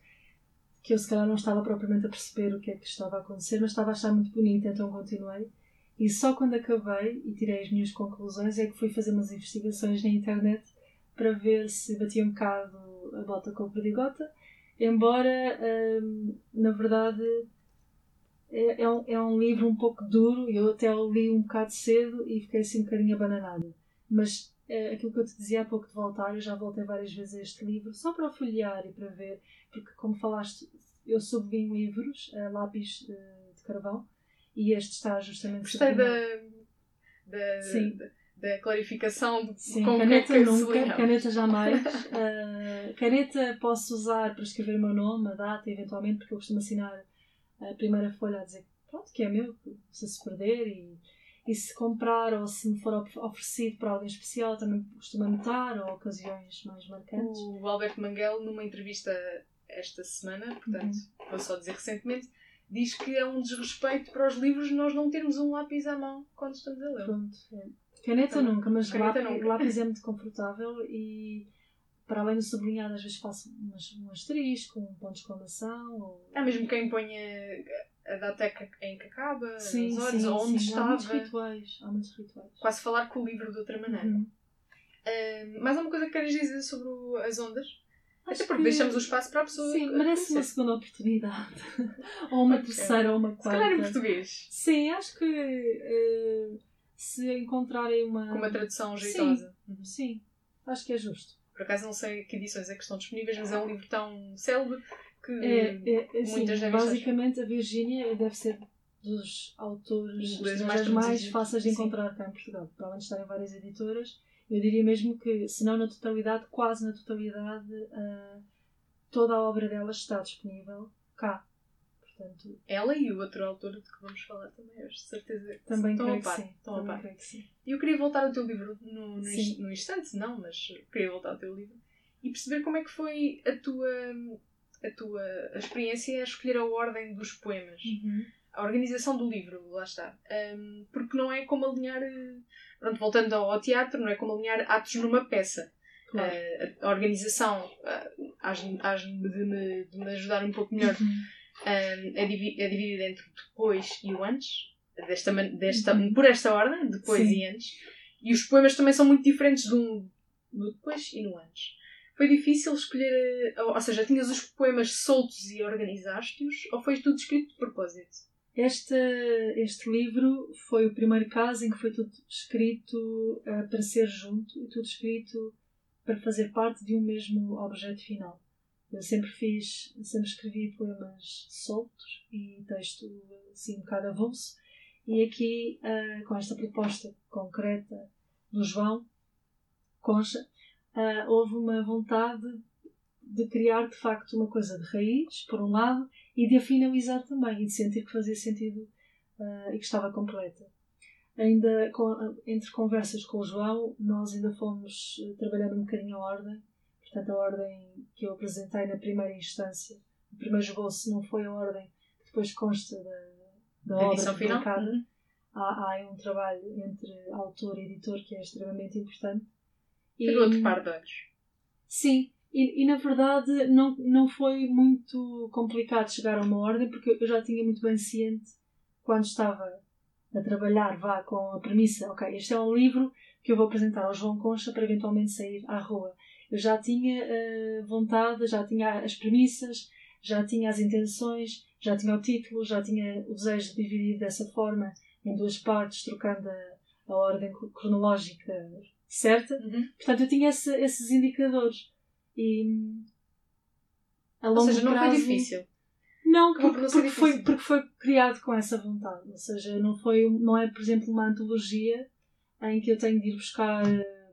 que eu se calhar não estava propriamente a perceber o que é que estava a acontecer, mas estava a achar muito bonito, então continuei. E só quando acabei e tirei as minhas conclusões é que fui fazer umas investigações na internet para ver se batia um bocado a bota com a perdigota, embora, hum, na verdade, é, é, um, é um livro um pouco duro, eu até o li um bocado cedo e fiquei assim um bocadinho abananada. Mas é, aquilo que eu te dizia há pouco de voltar, eu já voltei várias vezes a este livro, só para folhear e para ver, porque como falaste, eu sublinho livros, a lápis uh, de carvão, e este está justamente... Gostei da, da, Sim. da, da clarificação de Sim, com caneta que é que nunca, caneta jamais. uh, caneta posso usar para escrever o meu nome, a data, eventualmente, porque eu costumo assinar a primeira folha a dizer pronto, que é meu, se se perder e, e se comprar ou se me for oferecido para alguém especial também costumo anotar ou ocasiões mais marcantes. O Alberto Manguel, numa entrevista esta semana, portanto, uhum. vou só dizer recentemente, diz que é um desrespeito para os livros nós não termos um lápis à mão quando estamos a ler. Pronto, é. Caneta então, nunca, mas caneta lápis, nunca. lápis é muito confortável e para além do sublinhado, às vezes faço um asterisco, um ponto de exclamação. Ou... Mesmo quem ponha a data em que acaba, sim, horas, sim, onde sim. estava. Há muitos rituais. Há muitos rituais. Quase falar com o livro de outra maneira. Uhum. Uh, mais alguma coisa que queres dizer sobre as ondas? Acho Até porque que... deixamos o espaço para a pessoa. Sim, merece uma segunda oportunidade. ou uma okay. terceira, ou uma quarta. Se calhar em português. Sim, acho que uh, se encontrarem uma. Com uma tradução jeitosa. Sim, uhum. sim, acho que é justo. Por acaso não sei que edições é que estão disponíveis, mas é um livro tão célebre que é, é, é muitas sim, Basicamente, a Virgínia deve ser dos autores mais, mais fáceis de encontrar sim. cá em Portugal. Provavelmente estarem várias editoras. Eu diria mesmo que, se não na totalidade, quase na totalidade, uh, toda a obra dela está disponível cá. Portanto, ela e o outro autor de que vamos falar também, hoje, de certeza que também estão a par. Sim, estão a par. E eu queria voltar ao teu livro no, no, instante, não, mas queria voltar ao teu livro e perceber como é que foi a tua, a tua a experiência a escolher a ordem dos poemas. Uhum. A organização do livro, lá está. Um, porque não é como alinhar. Pronto, voltando ao teatro, não é como alinhar atos numa peça. Claro. Uh, a organização uh, de, me, de me ajudar um pouco melhor. Uhum um, é, divi é dividida entre depois e o antes, desta, desta, uhum. por esta ordem, depois Sim. e antes. E os poemas também são muito diferentes de um, no depois e no antes. Foi difícil escolher, ou seja, tinhas os poemas soltos e organizaste-os, ou foi tudo escrito de propósito? Este, este livro foi o primeiro caso em que foi tudo escrito uh, para ser junto tudo escrito para fazer parte de um mesmo objeto final. Eu sempre fiz, sempre escrevi poemas soltos e texto assim um bocado avulso. E aqui, uh, com esta proposta concreta do João Concha, uh, houve uma vontade de criar de facto uma coisa de raiz, por um lado, e de a finalizar também, e de sentir que fazia sentido uh, e que estava completa. Ainda com, entre conversas com o João, nós ainda fomos trabalhando um bocadinho a ordem Portanto, a ordem que eu apresentei na primeira instância, o primeiro esboço, não foi a ordem que depois consta da, da obra publicada. Uhum. Há, há um trabalho entre autor e editor que é extremamente importante. Tem outro par de olhos. Sim, e, e, na verdade não, não foi muito complicado chegar a uma ordem porque eu já tinha muito bem ciente quando estava a trabalhar vá com a premissa, ok, este é um livro que eu vou apresentar ao João Concha para eventualmente sair à rua. Eu já tinha uh, vontade, já tinha as premissas, já tinha as intenções, já tinha o título, já tinha o desejo de dividir dessa forma em duas partes, trocando a, a ordem cronológica certa. Uhum. Portanto, eu tinha esse- esses indicadores. E a Ou longo seja, não prazo, foi difícil. Não, porque, não porque foi, porque foi criado com essa vontade. Ou seja, não, foi, não é, por exemplo, uma antologia em que eu tenho de ir buscar eh,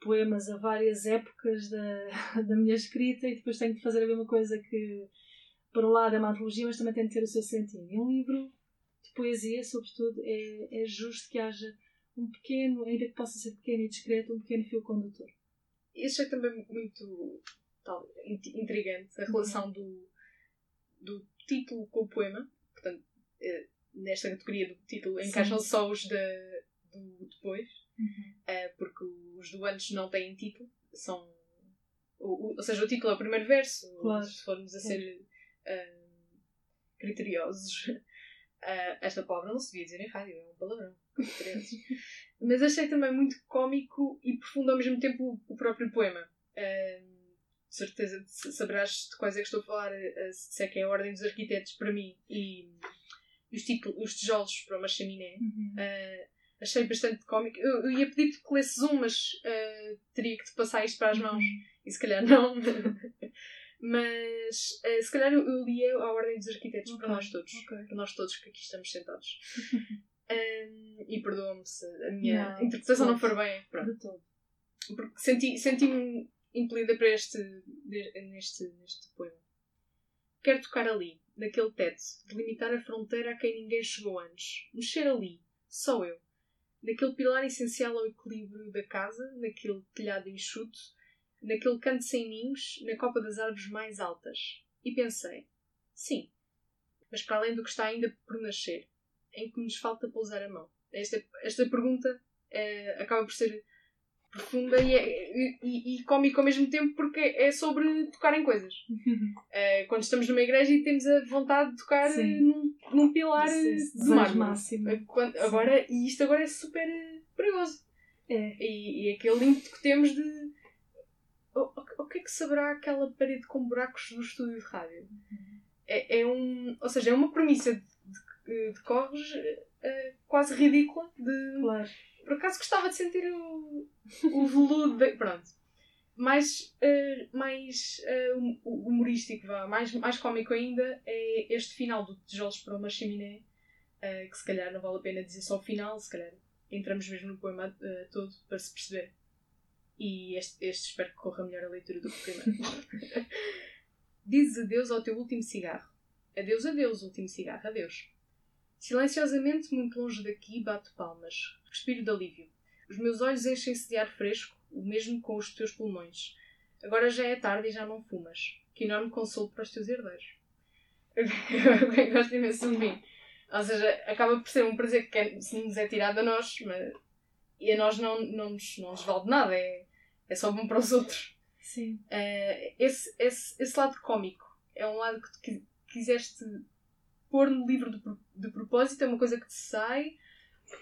poemas a várias épocas da, da minha escrita e depois tenho de fazer a mesma coisa que, por um lado, é uma antologia, mas também tem de ter o seu sentido. E um livro de poesia, sobretudo, é, é justo que haja um pequeno, ainda que possa ser pequeno e discreto, um pequeno fio condutor. Isso é também muito tal, int- intrigante, a relação do, do título com o poema. Portanto, eh, nesta categoria do título encaixam só os da, do depois, eh, porque os do antes não têm título, são. o- o- ou seja, o título é o primeiro verso, Claro. se formos a ser eh, criteriosos. eh, esta palavra não se devia dizer em rádio, é um palavrão. Criteriosos. Mas achei também muito cómico e profundo ao mesmo tempo o, o próprio poema. Ahm, de certeza saberás de quais é que estou a falar, eh, se é que é a Ordem dos Arquitetos para mim e, os, títulos, os tijolos para uma chaminé. Ah, achei bastante cómico. Eu, eu ia pedir-te que lesses um, mas ah, teria que te passar isto para as mãos e se calhar não. mas ah, se calhar eu, eu lia a Ordem dos Arquitetos para Ok, nós todos. ok. Para nós todos que aqui estamos sentados. Ahm, e perdoa-me se a minha Não, interpretação não for bem. Pronto porque senti- senti-me impelida para este, neste, neste poema. Quero tocar ali, naquele teto, delimitar a fronteira a quem ninguém chegou antes. Mexer ali, só eu. Naquele pilar essencial ao equilíbrio da casa, naquele telhado enxuto, naquele canto sem ninhos, na copa das árvores mais altas. E pensei, sim, mas para além do que está ainda por nascer, em que nos falta pousar a mão? Esta, esta pergunta eh, acaba por ser profunda e, é, e, e, cómica ao mesmo tempo porque é sobre tocar em coisas. Eh, quando estamos numa igreja e temos a vontade de tocar eh, num, num pilar esse de desejo mármore. agora, e isto agora é super perigoso. É. E, e aquele ímpeto que temos de. O, o- o que é que saberá aquela parede com buracos do estúdio de rádio? É, é um. Ou seja, é uma premissa de, de, de corres eh, quase ridícula. De, Claro. por acaso gostava de sentir o, o veludo. De, pronto. Mais, eh, mais hum- humorístico, vá, mais, mais cómico ainda, é este final do Tijolos para uma Chaminé, que se calhar não vale a pena dizer só o final, se calhar entramos mesmo no poema todo para se perceber. E este, este espero que corra melhor a leitura do que o primeiro. Dizes adeus ao teu último cigarro. Adeus, adeus, último cigarro, adeus. Silenciosamente, muito longe daqui, bato palmas. Respiro de alívio. Os meus olhos enchem-se de ar fresco, o mesmo com os teus pulmões. Agora já é tarde e já não fumas. Que enorme consolo para os teus herdeiros. Eu gosto imenso do fim. Ou seja, acaba por ser um prazer que é- se nos é tirado a nós, mas e a nós não, não, nos, não nos vale de nada, é, é só bom para os outros. Sim. Eh, esse, esse, esse lado cómico é um lado que tu qui- quiseste pôr no livro de, de propósito, é uma coisa que te sai.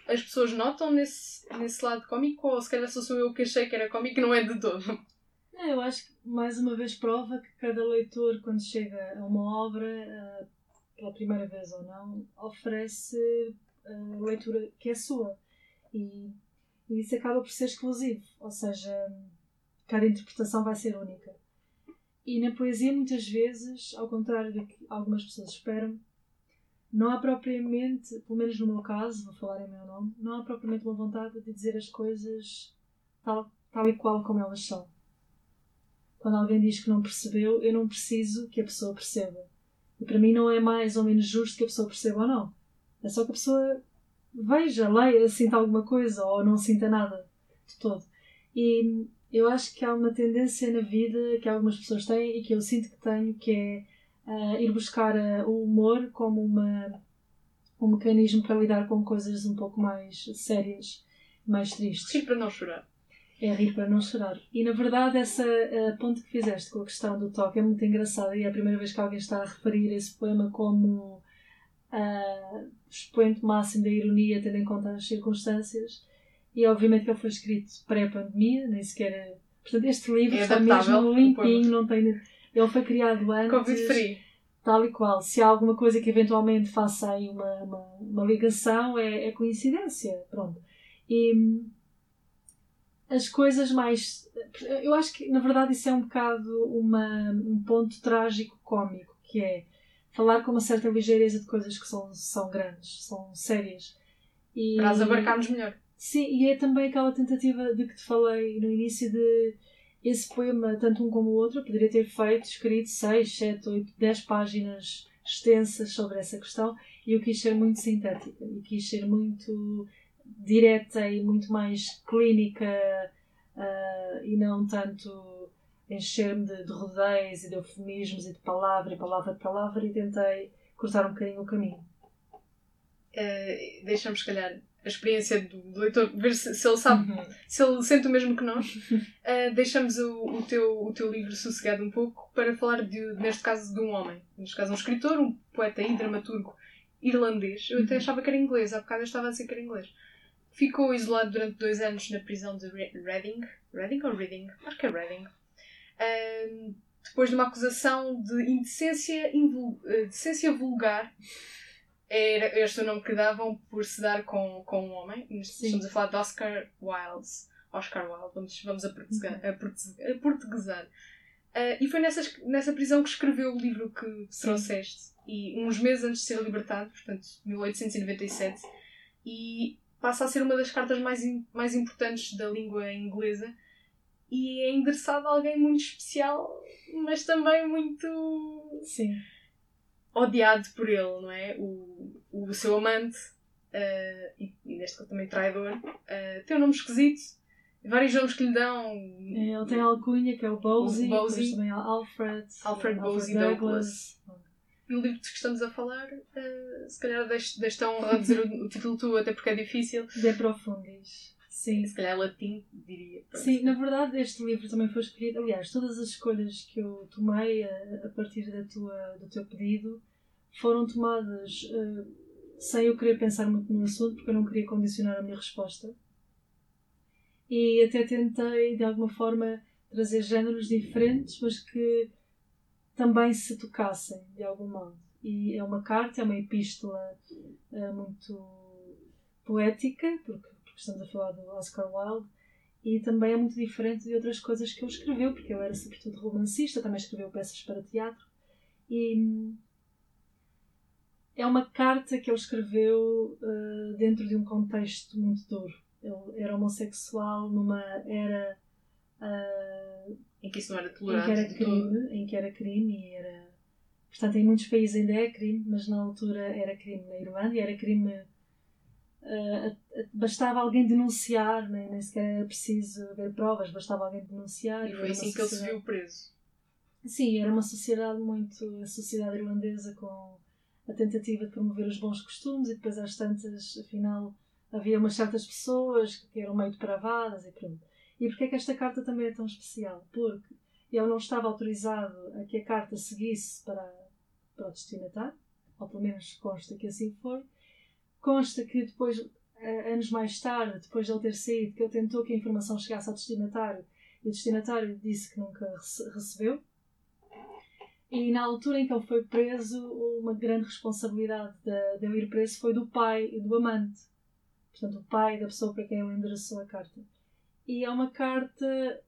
As pessoas notam nesse, nesse lado cómico, ou se calhar só sou eu que achei que era cómico, não é de todo. É, eu acho que mais uma vez prova que cada leitor, quando chega a uma obra, eh, pela primeira vez ou não, oferece a leitura que é sua. E, e isso acaba por ser exclusivo, ou seja, cada interpretação vai ser única. E na poesia, muitas vezes, ao contrário do que algumas pessoas esperam, não há propriamente, pelo menos no meu caso, vou falar em meu nome, não há propriamente uma vontade de dizer as coisas tal, tal e qual como elas são. Quando alguém diz que não percebeu, eu não preciso que a pessoa perceba. E para mim não é mais ou menos justo que a pessoa perceba ou não. É só que a pessoa veja, leia, sinta alguma coisa ou não sinta nada de todo. E eu acho que há uma tendência na vida que algumas pessoas têm e que eu sinto que tenho, que é ah, ir buscar ah, o humor como uma, um mecanismo para lidar com coisas um pouco mais sérias, mais tristes. Sim, para não chorar. É rir para não chorar. E na verdade, essa eh, ponto que fizeste com a questão do toque é muito engraçada e é a primeira vez que alguém está a referir esse poema como ah, expoente máximo da ironia, tendo em conta as circunstâncias. E obviamente que ele foi escrito pré-pandemia, nem sequer. é- Portanto, este livro É está mesmo limpinho, não tem. Ele foi criado antes. Covid free. tal e qual. Se há alguma coisa que eventualmente faça aí uma, uma, uma ligação, é, é, coincidência. Pronto. E as coisas mais. Eu acho que, na verdade, isso é um bocado uma, um ponto trágico cómico, que é falar com uma certa ligeireza de coisas que são, são grandes, são sérias. E, Para as abarcarmos melhor. Sim, e é também aquela tentativa de que te falei no início de esse poema, tanto um como o outro, poderia ter feito, escrito 6, 7, 8, 10 páginas extensas sobre essa questão e eu quis ser muito sintética e quis ser muito direta e muito mais clínica uh, e não tanto encher-me de, de rodeios e de eufemismos e de palavra e palavra de palavra e tentei cortar um bocadinho o caminho. Uh, Deixa-me, se calhar, a experiência do, leitor, ver se, se ele sabe, uhum. se ele sente o mesmo que nós. Uh, deixamos o, o, teu, o teu livro sossegado um pouco para falar, de, neste caso, de um homem. Neste caso, um escritor, um poeta e dramaturgo irlandês. Eu até uhum. achava que era inglês, há bocado eu estava a dizer que era inglês. Ficou isolado durante dois anos na prisão de Reading. Reading ou Reading? Acho que é Reading. Uh, depois de uma acusação de indecência, indecência vulgar era este o nome que davam por se dar com, com um homem. Estamos a falar de Oscar Wilde. Oscar Wilde, vamos, vamos a, portuguesar. Uhum. A, a portuguesar. Uh, e foi nessas, nessa prisão que escreveu o livro que Sim. trouxeste. E uns meses antes de ser libertado, portanto, 1897. E passa a ser uma das cartas mais, mais importantes da língua inglesa. E é endereçado a alguém muito especial, mas também muito. Sim odiado por ele, não é? O, o seu amante, uh, e, e neste caso também traidor, uh, tem um nome esquisito, vários nomes que lhe dão. Ele tem a alcunha, que é o Bowsy, depois também Alfred, Alfred Bowsy Douglas. Douglas. E o livro de que estamos a falar, uh, se calhar deixo-te a honra dizer o, o, título tu, até porque é difícil. De Profundis. Sim. Se calhar latim, diria. Sim, na verdade este livro também foi escolhido. Aliás, todas as escolhas que eu tomei a, a partir da tua, do teu pedido foram tomadas uh, sem eu querer pensar muito no assunto, porque eu não queria condicionar a minha resposta. E até tentei, de alguma forma, trazer géneros diferentes, mas que também se tocassem, de algum modo. E é uma carta, é uma epístola uh, muito poética, porque estamos a falar do Oscar Wilde, e também é muito diferente de outras coisas que ele escreveu, porque ele era sobretudo romancista, também escreveu peças para teatro. E hum, é uma carta que ele escreveu uh, dentro de um contexto muito duro. Ele era homossexual numa era uh, em que isso não era tolerado. Em que era crime, em que era crime e era. Portanto, em muitos países ainda é crime, mas na altura era crime na Irlanda e era crime Uh, bastava alguém denunciar, nem, nem sequer era preciso haver provas, bastava alguém denunciar. E foi assim que ele se viu preso. Sim, era uma sociedade muito. a sociedade irlandesa com a tentativa de promover os bons costumes e depois às tantas, afinal, havia umas certas pessoas que eram meio depravadas e pronto. E porquê é que esta carta também é tão especial? Porque ele não estava autorizado a que a carta seguisse para, para o destinatário, ou pelo menos consta que assim foi, Consta que depois, anos mais tarde, depois de ele ter saído, que ele tentou que a informação chegasse ao destinatário e o destinatário disse que nunca recebeu. E na altura em que ele foi preso, uma grande responsabilidade de, de ele ir preso foi do pai e do amante. Portanto, o pai da pessoa para quem ele endereçou a carta. E é uma carta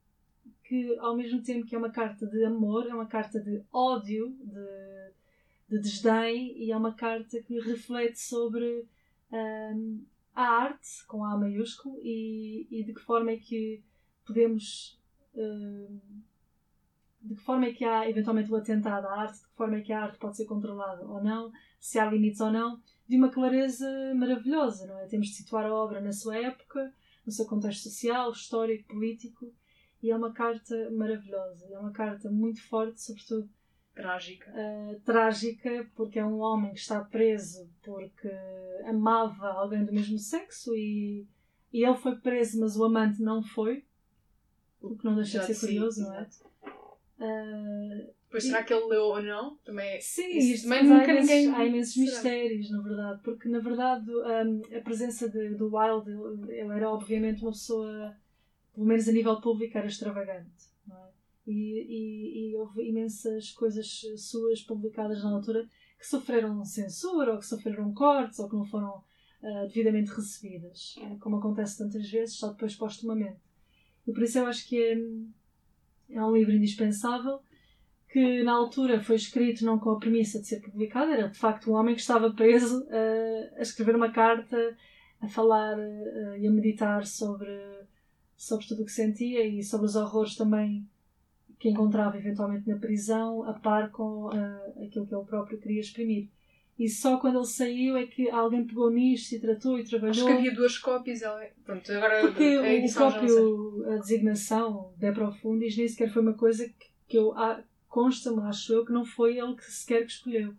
que, ao mesmo tempo que é uma carta de amor, é uma carta de ódio, de, de desdém, e é uma carta que reflete sobre um, a arte, com A maiúsculo, e, e de que forma é que podemos. Um, de que forma é que há eventualmente o atentado à arte, de que forma é que a arte pode ser controlada ou não, se há limites ou não, de uma clareza maravilhosa, não é? Temos de situar a obra na sua época, no seu contexto social, histórico, político, e é uma carta maravilhosa, é uma carta muito forte, sobretudo Trágica. Uh, trágica, porque é um homem que está preso porque amava alguém do mesmo sexo e, e ele foi preso, mas o amante não foi. O que não deixa de ser curioso, não é? Uh, Pois será que ele leu ou não? Também é- Sim, isso também nunca há imensos, ninguém. Há imensos mistérios, na verdade, porque na verdade um, a presença de, do Wilde, ele era obviamente uma pessoa, pelo menos a nível público, era extravagante. É? E, e, e houve imensas coisas suas publicadas na altura que sofreram censura, ou que sofreram cortes, ou que não foram uh, devidamente recebidas, como acontece tantas vezes, só depois postumamente. E por isso eu acho que é, é um livro indispensável que na altura foi escrito não com a premissa de ser publicado, era de facto um homem que estava preso uh, a escrever uma carta, a falar uh, e a meditar sobre, sobre tudo o que sentia e sobre os horrores também que encontrava eventualmente na prisão, a par com uh, aquilo que ele próprio queria exprimir. E só quando ele saiu é que alguém pegou nisto e tratou e trabalhou. Acho que havia duas cópias. Pronto, agora Porque a o próprio, a designação de Profundis nem sequer foi uma coisa que, que eu consta-me, acho eu, que não foi ele que sequer que escolheu.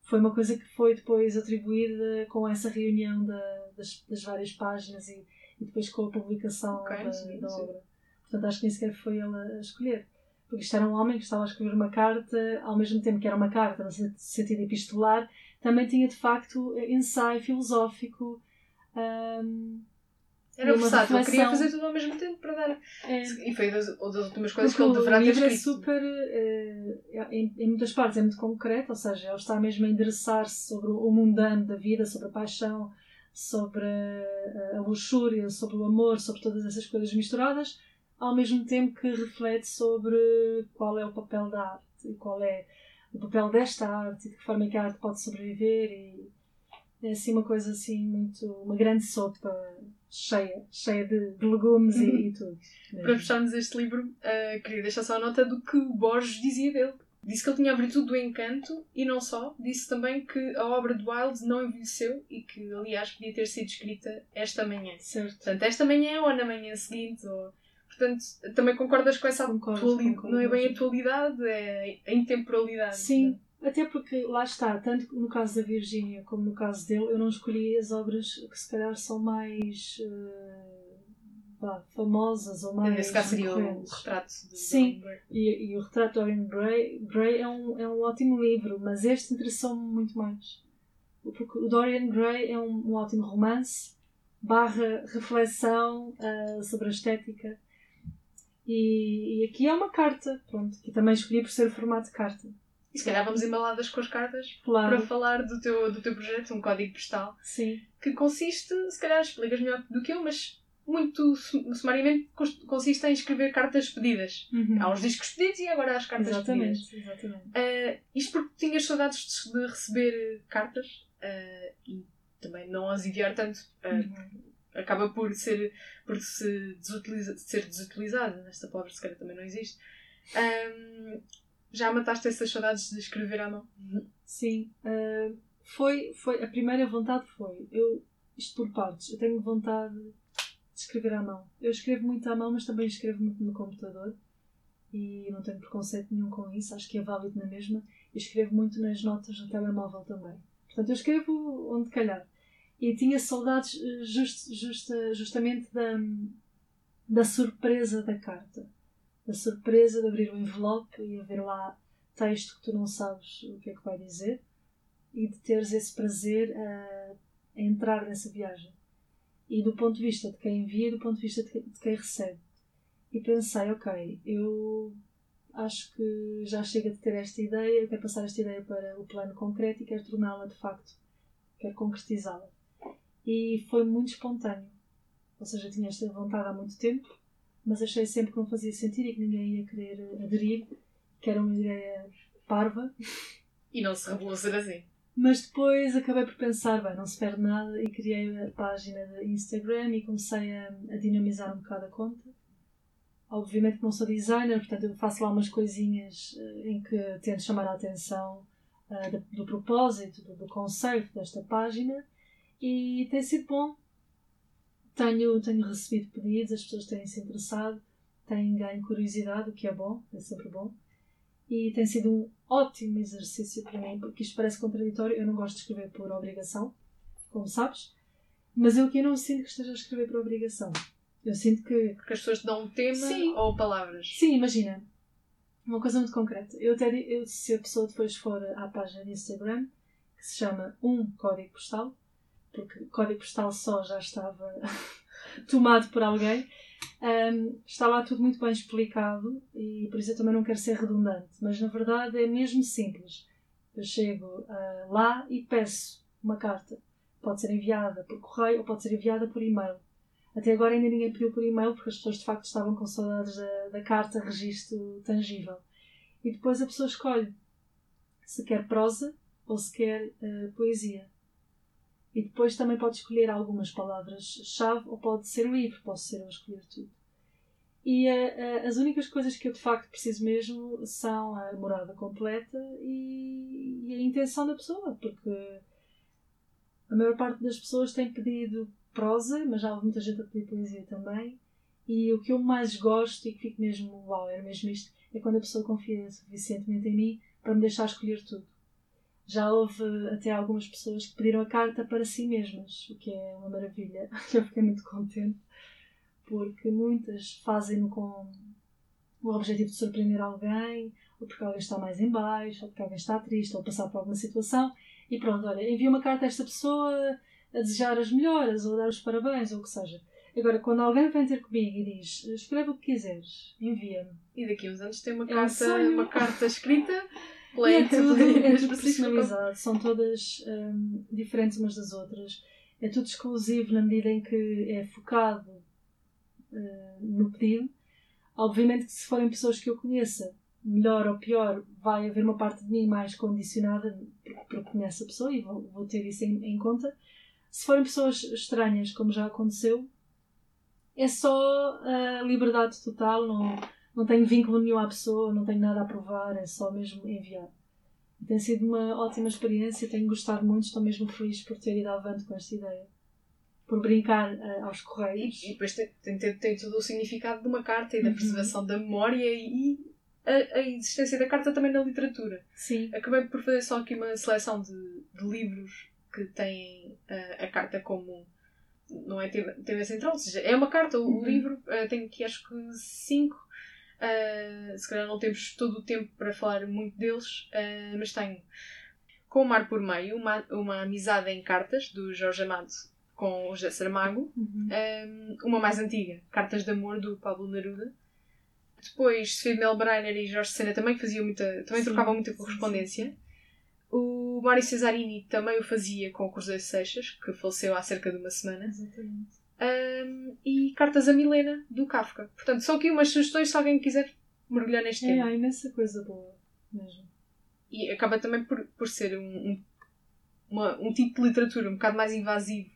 Foi uma coisa que foi depois atribuída com essa reunião da, das, das, várias páginas e, e, depois com a publicação okay, da, sim, da sim. obra. Portanto, acho que nem sequer foi ele a escolher. Porque isto era um homem que estava a escrever uma carta, ao mesmo tempo que era uma carta no sentido epistolar, também tinha de facto ensaio filosófico. Um, era versátil, reflexão... queria fazer tudo ao mesmo tempo para dar. É. E foi das, das últimas coisas Porque que ele deverá ter escrito. é super. É, em, em, muitas partes é muito concreto, ou seja, ele está mesmo a endereçar-se sobre o mundano da vida, sobre a paixão, sobre a, a luxúria, sobre o amor, sobre todas essas coisas misturadas, ao mesmo tempo que reflete sobre qual é o papel da arte e qual é o papel desta arte e de que forma é que a arte pode sobreviver e é assim uma coisa assim muito uma grande sopa cheia cheia de, de legumes uhum. e, e, tudo mesmo. para fecharmos este livro uh, queria deixar só a nota do que o Borges dizia dele disse que ele tinha a virtude do encanto e não só disse também que a obra de Wilde não envelheceu e que aliás podia ter sido escrita esta manhã certo. portanto esta manhã ou na manhã seguinte ou Portanto, também concordas com essa atualidade? Não é bem atualidade, é a intemporalidade. Sim, é? até porque lá está, tanto no caso da Virgínia como no caso dele, eu não escolhi as obras que se calhar são mais uh, famosas ou mais. Nesse caso seria o retrato de Sim, e, e, o retrato de Dorian Gray, Gray é, um, é um ótimo livro, mas este interessou-me muito mais. Porque o Dorian Gray é um, um ótimo romance barra reflexão uh, sobre a estética e, e, aqui é uma carta, pronto, que também escolhi por ser o formato de carta. E se calhar vamos embaladas com as cartas claro. para falar do teu, do teu projeto, um código postal. Sim. Que consiste, se calhar explicas melhor do que eu, mas muito sumariamente consiste em escrever cartas pedidas. Uhum. Há os discos pedidos e agora há as cartas exatamente, pedidas. Exatamente. Uh, isto porque tinhas saudades de, receber cartas uh, e também não as enviar tanto. Uh, uhum acaba por ser por se desutiliza, ser desutilizada. Esta palavra se calhar também não existe. Um, já mataste essas saudades de escrever à mão? Sim. Uh, foi, foi, a primeira vontade foi. Eu, isto por partes. Eu tenho vontade de escrever à mão. Eu escrevo muito à mão, mas também escrevo muito no computador. E não tenho preconceito nenhum com isso. Acho que é válido na mesma. Eu escrevo muito nas notas do telemóvel também. Portanto, eu escrevo onde calhar e tinha saudades eh, just, just, justamente da, da surpresa da carta. Da surpresa de abrir o envelope e haver lá texto que tu não sabes o que é que vai dizer e de teres esse prazer a, a entrar nessa viagem. E do ponto de vista de quem envia e do ponto de vista de, de quem recebe. E pensei, ok, eu acho que já chega de ter esta ideia, quero passar esta ideia para o plano concreto e quero torná-la de facto, quero concretizá-la e foi muito espontâneo. Ou seja, tinha esta vontade há muito tempo, mas achei sempre que não fazia sentido e que ninguém ia querer aderir, que era uma ideia parva. E não se revelou ser assim. Mas depois acabei por pensar, bem, não se perde nada, e criei a página de Instagram e comecei a, a dinamizar um bocado a conta. Obviamente que não sou designer, portanto eu faço lá umas coisinhas uh, em que tento chamar a atenção uh, do, do, propósito, do, do conceito desta página e tem sido bom. Tenho, tenho recebido pedidos, as pessoas têm se interessado, têm ganho curiosidade, o que é bom, é sempre bom. E tem sido um ótimo exercício para mim, porque isto parece contraditório. Eu não gosto de escrever por obrigação, como sabes, mas eu aqui não sinto que esteja a escrever por obrigação. Eu sinto que. Porque as pessoas te dão um tema Sim. ou palavras. Sim, imagina. Uma coisa muito concreta. Eu, até, eu, se a pessoa depois for à página de Instagram, que se chama Um Código Postal, porque código postal só já estava tomado por alguém. Um, está lá tudo muito bem explicado e por isso eu também não quero ser redundante, mas na verdade é mesmo simples. Eu chego uh, lá e peço uma carta. Pode ser enviada por correio ou pode ser enviada por e-mail. Até agora ainda ninguém pediu por e-mail porque as pessoas de facto estavam com saudades da, da carta registro tangível. E depois a pessoa escolhe se quer prosa ou se quer uh, poesia. E depois também pode escolher algumas palavras-chave ou pode ser livre, posso ser eu a escolher tudo. E uh, uh, as únicas coisas que eu de facto preciso mesmo são a morada completa e, e, a intenção da pessoa, porque a maior parte das pessoas tem pedido prosa, mas já houve muita gente a pedir poesia também. E o que eu mais gosto e que fico mesmo, uau, era mesmo isto, é quando a pessoa confia suficientemente em mim para me deixar escolher tudo. Já houve até algumas pessoas que pediram a carta para si mesmas, o que é uma maravilha. Eu fiquei muito contente, porque muitas fazem-no com o objetivo de surpreender alguém, ou porque alguém está mais em baixo, ou porque alguém está triste, ou passar por alguma situação. E pronto, olha, envia uma carta a esta pessoa a desejar as melhoras, ou a dar os parabéns, ou o que seja. Agora, quando alguém vem ter comigo e diz escreve o que quiseres, envia-me. E daqui a uns anos tem uma, é carta, um uma carta escrita é, tudo, é tudo personalizado, são todas um, diferentes umas das outras. É tudo exclusivo na medida em que é focado uh, no pedido. Obviamente que se forem pessoas que eu conheça, melhor ou pior, vai haver uma parte de mim mais condicionada porque conheço a pessoa e vou, vou ter isso em, em conta. Se forem pessoas estranhas, como já aconteceu, é só a liberdade total, não, não tenho vínculo nenhum à pessoa, não tenho nada a provar, é só mesmo enviar. Tem sido uma ótima experiência, tenho gostado muito, estou mesmo feliz por ter ido avante com esta ideia. Por brincar uh, aos correios. E, e depois tem, tem, tem, tem, todo o significado de uma carta e da uhum. preservação da memória e a, a, existência da carta também na literatura. Sim. Acabei por fazer só aqui uma seleção de, de livros que têm uh, a carta como não é tema, tema central, ou seja, é uma carta, o uhum. livro uh, tem aqui acho que cinco, uh, se calhar não temos todo o tempo para falar muito deles, uh, mas tenho Com o Mar por Meio, uma, uma amizade em cartas, do Jorge Amado com o José Saramago, uhum. um, uma mais antiga, Cartas de Amor, do Pablo Neruda. Depois, Sofia Melbrenner e Jorge Sena também faziam muita, também sim, trocavam muita correspondência. Sim, sim. O Mário Cesarini também o fazia com o Cruzeiro Seixas, que faleceu há cerca de uma semana. Exatamente. Um, e Cartas a Milena, do Kafka. Portanto, são aqui umas sugestões se alguém quiser mergulhar neste é, tema. Há imensa coisa boa, mesmo. E acaba também por, por ser um, um, uma, um tipo de literatura um bocado mais invasivo.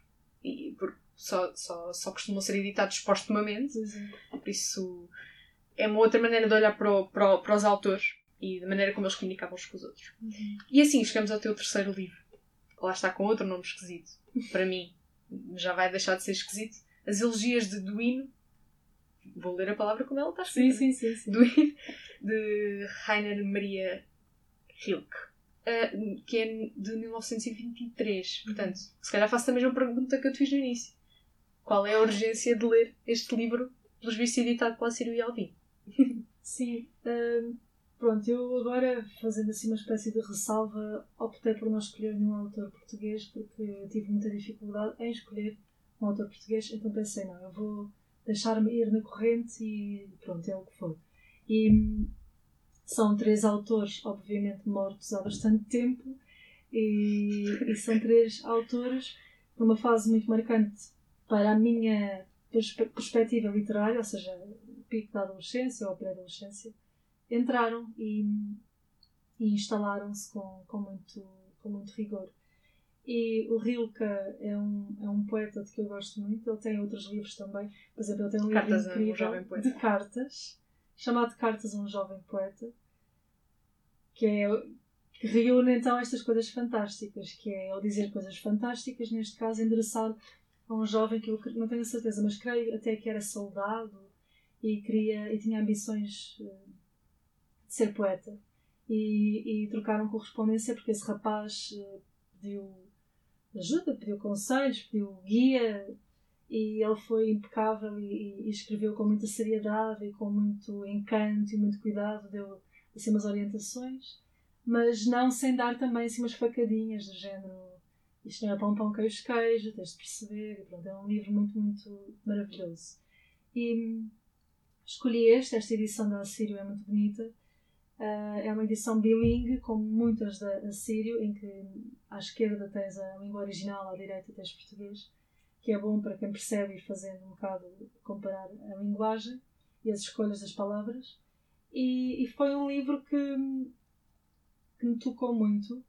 E por, só, só, só costumam ser editados postumamente. É. Por isso é uma outra maneira de olhar para, o, para, para os autores e da maneira como eles comunicavam uns com os outros. Uhum. E assim chegamos ao teu terceiro livro. Lá está com outro nome esquisito. Para mim, já vai deixar de ser esquisito. As Elegias de Duino. Vou ler a palavra como ela está escrita. Sim, sim, sim. sim. Duino, de Rainer Maria Rilke. Uh, que é de 1923. Portanto, se calhar faço a mesma pergunta que eu te fiz no início. Qual é a urgência de ler este livro, pelos vistos editado pela Ciro e Alvim? Sim. Um Pronto, eu agora, fazendo assim uma espécie de ressalva, optei por não escolher nenhum autor português porque tive muita dificuldade em escolher um autor português, então pensei, não, eu vou deixar-me ir na corrente e pronto, é o que for. E são três autores, obviamente mortos há bastante tempo, e, e são três autores numa fase muito marcante para a minha perspectiva literária, ou seja, pico da adolescência ou pré-adolescência entraram e, e instalaram-se com, com, muito, com muito rigor. E o Rilke é um, é um poeta de que eu gosto muito. Ele tem outros livros também. Por exemplo, ele tem um cartas livro incrível um de cartas, chamado Cartas a um Jovem Poeta, que é que reúne então estas coisas fantásticas, que é ele dizer coisas fantásticas, neste caso endereçado a um jovem que eu não tenho certeza, mas creio até que era soldado e queria e tinha ambições eh, de ser poeta. E, e trocaram correspondência porque esse rapaz uh, pediu ajuda, pediu conselhos, pediu guia e ele foi impecável e, e, escreveu com muita seriedade e com muito encanto e muito cuidado, deu assim umas orientações, mas não sem dar também assim umas facadinhas do género isto não é pão, pão, queijo, queijo, tens de perceber, e pronto, é um livro muito, muito maravilhoso. E escolhi este, esta edição da Assírio é muito bonita. Uh, é uma edição bilingue, como muitas da Assírio, em que à esquerda tens a língua original, à direita tens português, que é bom para quem percebe ir fazendo um bocado comparar a linguagem e as escolhas das palavras. E, e foi um livro que, que me tocou muito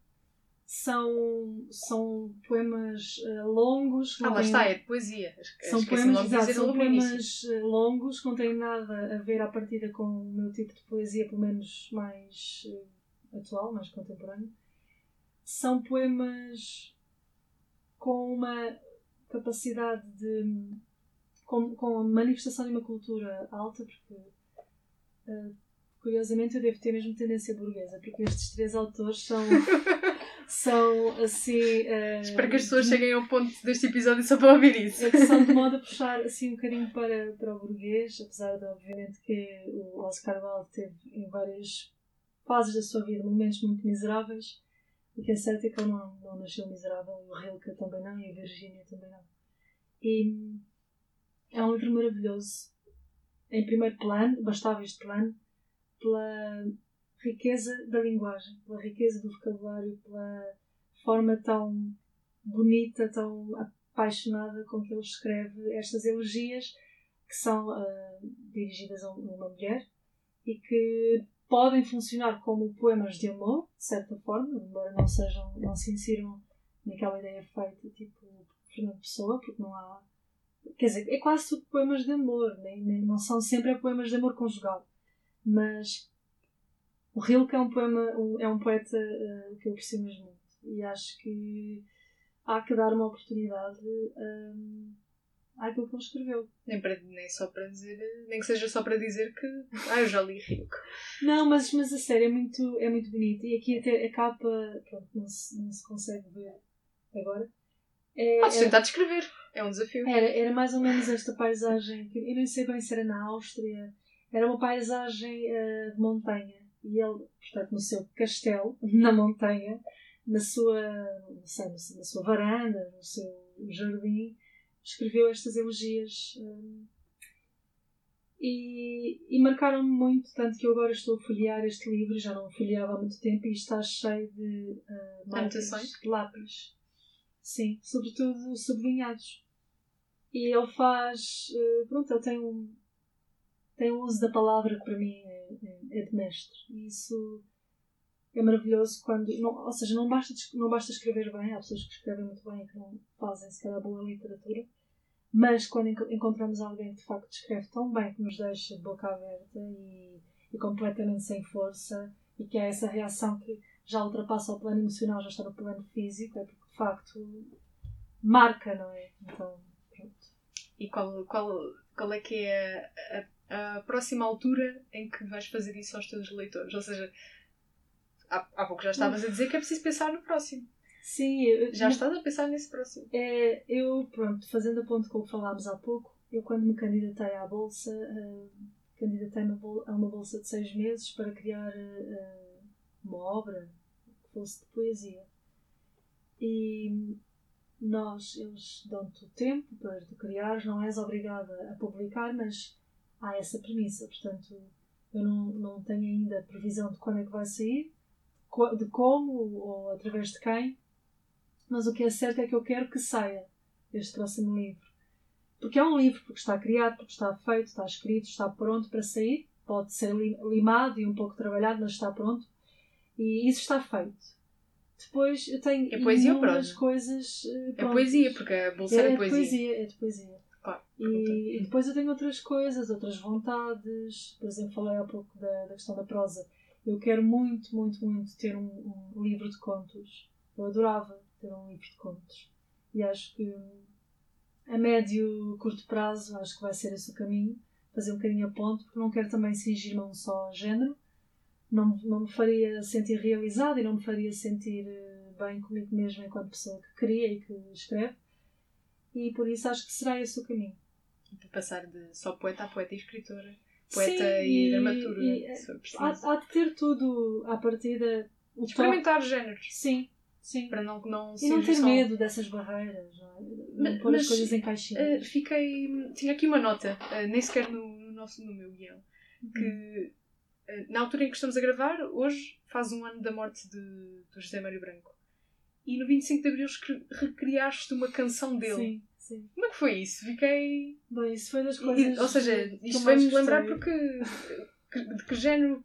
são, são poemas uh, longos. Ah, lá está, é de poesia. São poemas, exato, são poemas uh, longos, não têm nada a ver à partida com o meu tipo de poesia, pelo menos mais uh, atual, mais contemporâneo. São poemas com uma capacidade de. com, com a manifestação de uma cultura alta, porque. Curiosamente, eu devo ter mesmo tendência burguesa, porque estes três autores são são assim. Uh, Espero que as pessoas cheguem ao ponto deste episódio só para ouvir isso. É que são de modo a puxar assim um bocadinho para, para o burguês, apesar de obviamente que o Oscar Wilde teve em várias fases da sua vida momentos muito miseráveis. O que é certo é que ele não, não nasceu miserável, o Rilke também não, e a Virgínia também não. E é um livro maravilhoso. Em primeiro plano, bastava este plano, pela riqueza da linguagem, pela riqueza do vocabulário, pela forma tão bonita, tão apaixonada com que ele escreve estas elegias que são uh, dirigidas a uma mulher e que podem funcionar como poemas de amor, de certa forma, embora não sejam, não se insiram naquela ideia feita tipo Fernando Pessoa, porque não há. Quer dizer, é quase tudo poemas de amor, nem, nem, não são sempre poemas de amor conjugal, mas o Rilke é um, poema, um, é um poeta uh, que eu aprecio mesmo muito e acho que há que dar uma oportunidade um, àquilo que ele escreveu. Nem, para, nem só para dizer, nem que seja só para dizer que ah, eu já li Rilke. Não, mas, mas a série é muito, é muito bonita e aqui até a capa pronto, não, se, não se consegue ver agora. É, Podes tentar descrever, é um desafio. Era, era mais ou menos esta paisagem, que eu não sei bem se era na Áustria, era uma paisagem uh, de montanha e ele, portanto, no seu castelo, na montanha, na sua, não sei, na sua varanda, no seu jardim, escreveu estas elegias um, e, e marcaram-me muito, tanto que eu agora estou a folhear este livro, já não o folheava há muito tempo, e está cheio de uh, marcas, lápis. Sim, sobretudo sublinhados. E ele faz. Uh, pronto, ele tem um, tem um uso da palavra que para mim é, é, é de mestre. E isso é maravilhoso quando. Não, ou seja, não basta, não basta escrever bem, há pessoas que escrevem muito bem e que não fazem se calhar boa literatura, mas quando encontramos alguém que de facto escreve tão bem que nos deixa de boca aberta e, e completamente sem força e que há essa reação que já ultrapassa o plano emocional, já está no plano físico, é porque de facto marca, não é? Então, pronto. E qual, qual, qual é que é a, a próxima altura em que vais fazer isso aos teus leitores. Ou seja, há, há pouco já estavas a dizer que é preciso pensar no próximo. Sim, eu, já estás a pensar nesse próximo. É, eu, pronto, fazendo a ponto com o que falámos há pouco, eu quando me candidatei à bolsa, uh, candidatei-me a uma bolsa de seis meses para criar uh, uma obra que fosse de poesia. E nós, eles dão-te o tempo para tu criar, não és obrigada a publicar, mas há essa premissa. Portanto, eu não, não tenho ainda previsão de quando é que vai sair, de como ou através de quem, mas o que é certo é que eu quero que saia este próximo livro. Porque é um livro, porque está criado, porque está feito, está escrito, está pronto para sair. Pode ser limado e um pouco trabalhado, mas está pronto. E isso está feito. Depois eu tenho é poesia inúmeras coisas. Prontas. É poesia, porque a bolsa é, é poesia. poesia. É de poesia. E, e, depois eu tenho outras coisas, outras vontades. Por exemplo, falei há pouco da, da questão da prosa. Eu quero muito, muito, muito ter um, um, livro de contos. Eu adorava ter um livro de contos. E acho que a médio, curto prazo, acho que vai ser esse o caminho. Fazer um bocadinho a ponto, porque não quero também cingir-me a um só género. Não, não me faria sentir realizada e não me faria sentir eh, bem comigo mesma enquanto pessoa que cria e que escreve e por isso acho que será esse o caminho. Para passar de só poeta a poeta e escritora, poeta Sim, e, e dramaturga. E, há, há, de ter tudo à partida. Experimentar top... géneros. Sim, Sim. Para não, não E não ter só- medo dessas barreiras, não, é? Mas- pôr as coisas em Uh, caixinhas. fiquei. Tinha aqui uma nota, uh, nem sequer no, no nosso, no meu guião, que uh, na altura em que estamos a gravar, hoje faz um ano da morte de, do José Mário Branco. E no 25 de Abril recriaste uma canção dele. Sim, sim. Como é que foi isso? Fiquei. Bem, isso foi das E- coisas. ou seja, isto vai-me lembrar porque. que- de que género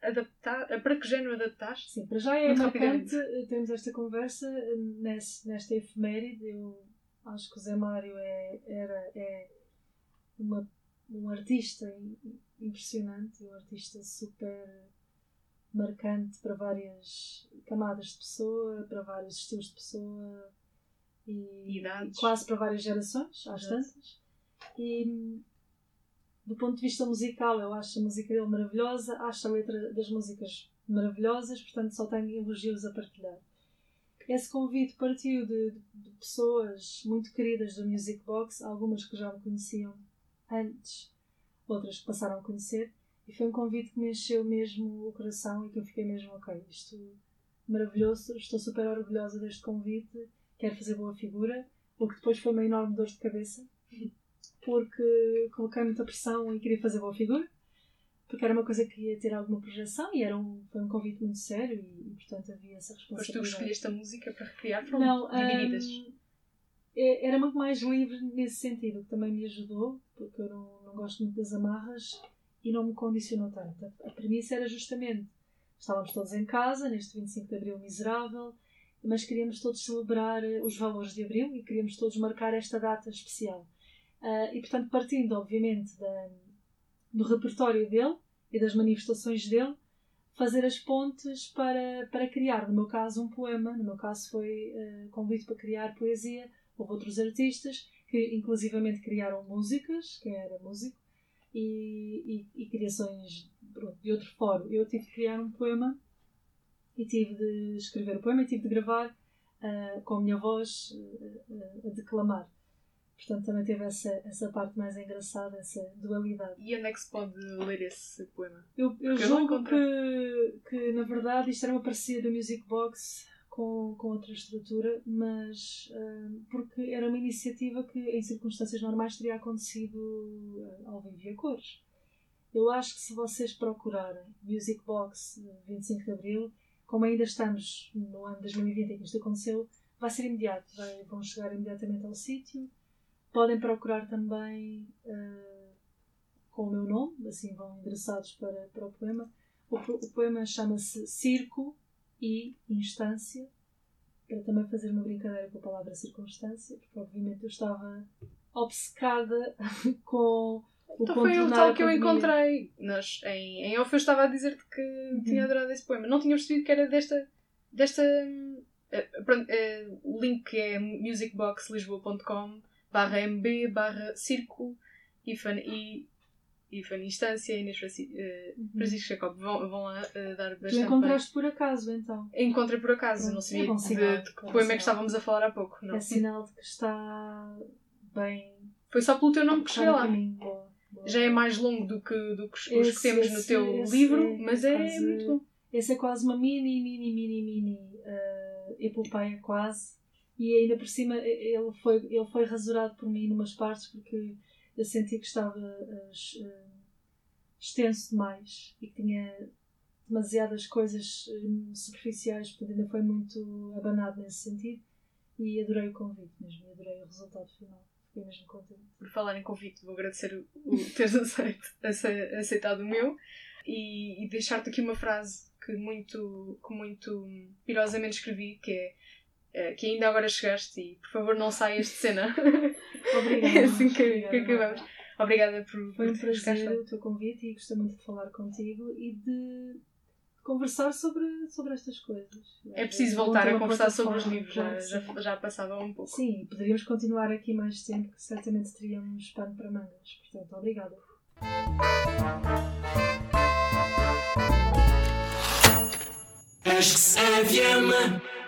adaptar. Para que género adaptaste? Sim, para já é marcante eh, termos esta conversa eh, nesse, nesta efeméride. Eu acho que o Zé Mário é, era, é uma, um artista im- impressionante, um artista super marcante para várias camadas de pessoa, para vários estilos de pessoa e, Idades. quase para várias gerações, às tantas. E do ponto de vista musical, eu acho a música dele maravilhosa, acho a letra das músicas maravilhosas, portanto só tenho elogios a partilhar. Esse convite partiu de, de- de pessoas muito queridas do Music Box, algumas que já me conheciam antes, outras que passaram a conhecer, e foi um convite que me encheu mesmo o coração e que eu fiquei mesmo, ok, isto maravilhoso, estou super orgulhosa deste convite, quero fazer boa figura, o que depois foi uma enorme dor de cabeça, porque coloquei muita pressão e queria fazer boa figura, porque era uma coisa que ia ter alguma projeção e era um, foi um convite muito sério e, portanto havia essa Depois tu responsabilidade. escolheste a música para recriar, foram Não, divididas. hum, é- era muito mais livre nesse sentido, que também me ajudou, porque eu não, não gosto muito das amarras e não me condicionou tanto. A premissa era justamente, estávamos todos em casa, neste 25 de Abril miserável, mas queríamos todos celebrar eh, os valores de Abril e queríamos todos marcar esta data especial. Ah, e portanto, partindo obviamente da- do repertório dele e das manifestações dele, fazer as pontes para, para criar, no meu caso, um poema. No meu caso, foi eh, convite para criar poesia. Houve outros artistas que, inclusivamente, criaram músicas, quem era músico, e, e, e criações pronto, de outro fórum. Eu tive de criar um poema e tive de escrever o poema e tive de gravar ah, com a minha voz ah, a declamar. Portanto, também teve essa, essa parte mais engraçada, essa dualidade. E onde é que se pode ler esse poema? Eu, eu julgo que, que, na verdade, isto era uma parceria do Music Box com, com outra estrutura, mas hum, porque era uma iniciativa que, em circunstâncias normais, teria acontecido uh, ao vivo e a cores. Eu acho que se vocês procurarem Music Box uh, 25 de Abril, como ainda estamos no ano 2020 em que isto aconteceu, vai ser imediato. Vai- vão chegar imediatamente ao sítio. Podem procurar também uh, com o meu nome, assim vão endereçados para, para o poema. O, o poema chama-se Circo e Instância, para também fazer uma brincadeira com a palavra circunstância, porque obviamente eu estava obcecada com o Então foi o tal que eu encontrei. Nós, em, em off eu estava a dizer-te que Uhum. tinha adorado esse poema. Não tinha percebido que era desta. desta eh, pronto, eh, o link é musicboxlisboa.com barra mb barra circo ifan e ifan instância Inês Franci- eh, Uhum. Francisco Jacob. Vão, vão lá dar Tu bastante encontraste por acaso, então. Encontrei por acaso, Pronto, não é sabia bom de, sinal, de que é poema é que estávamos a falar há pouco. Não. É sinal de que está bem. Foi só pelo teu nome que cheguei lá. caminho. Já é mais longo do que, do que os Esse- que temos no esse- teu esse livro, é mas é quase- muito bom. Esse é quase uma mini, mini, mini, mini uh, epopeia, quase. E ainda por cima ele foi, ele foi rasurado por mim numas partes porque eu senti que estava uh, extenso demais e que tinha demasiadas coisas superficiais, portanto ainda foi muito abanado nesse sentido. E adorei o convite mesmo, adorei o resultado final. Fiquei mesmo contente. Por falar em convite, vou agradecer o, o teres aceito, ace- aceitado o meu e, e deixar-te aqui uma frase que muito, que muito pirosamente escrevi, que é eh, que ainda agora chegaste e por favor não saias de cena. Obrigada. é assim que, que acabamos. Obrigada por, Foi um teres prazer estado. o teu convite e gostei muito de falar contigo e de conversar sobre, sobre estas coisas. É preciso voltar a conversar sobre os livros, já, já, já passava um pouco. Sim, poderíamos continuar aqui mais tempo, que certamente teríamos pano para mangas. Portanto, obrigada. Acho que se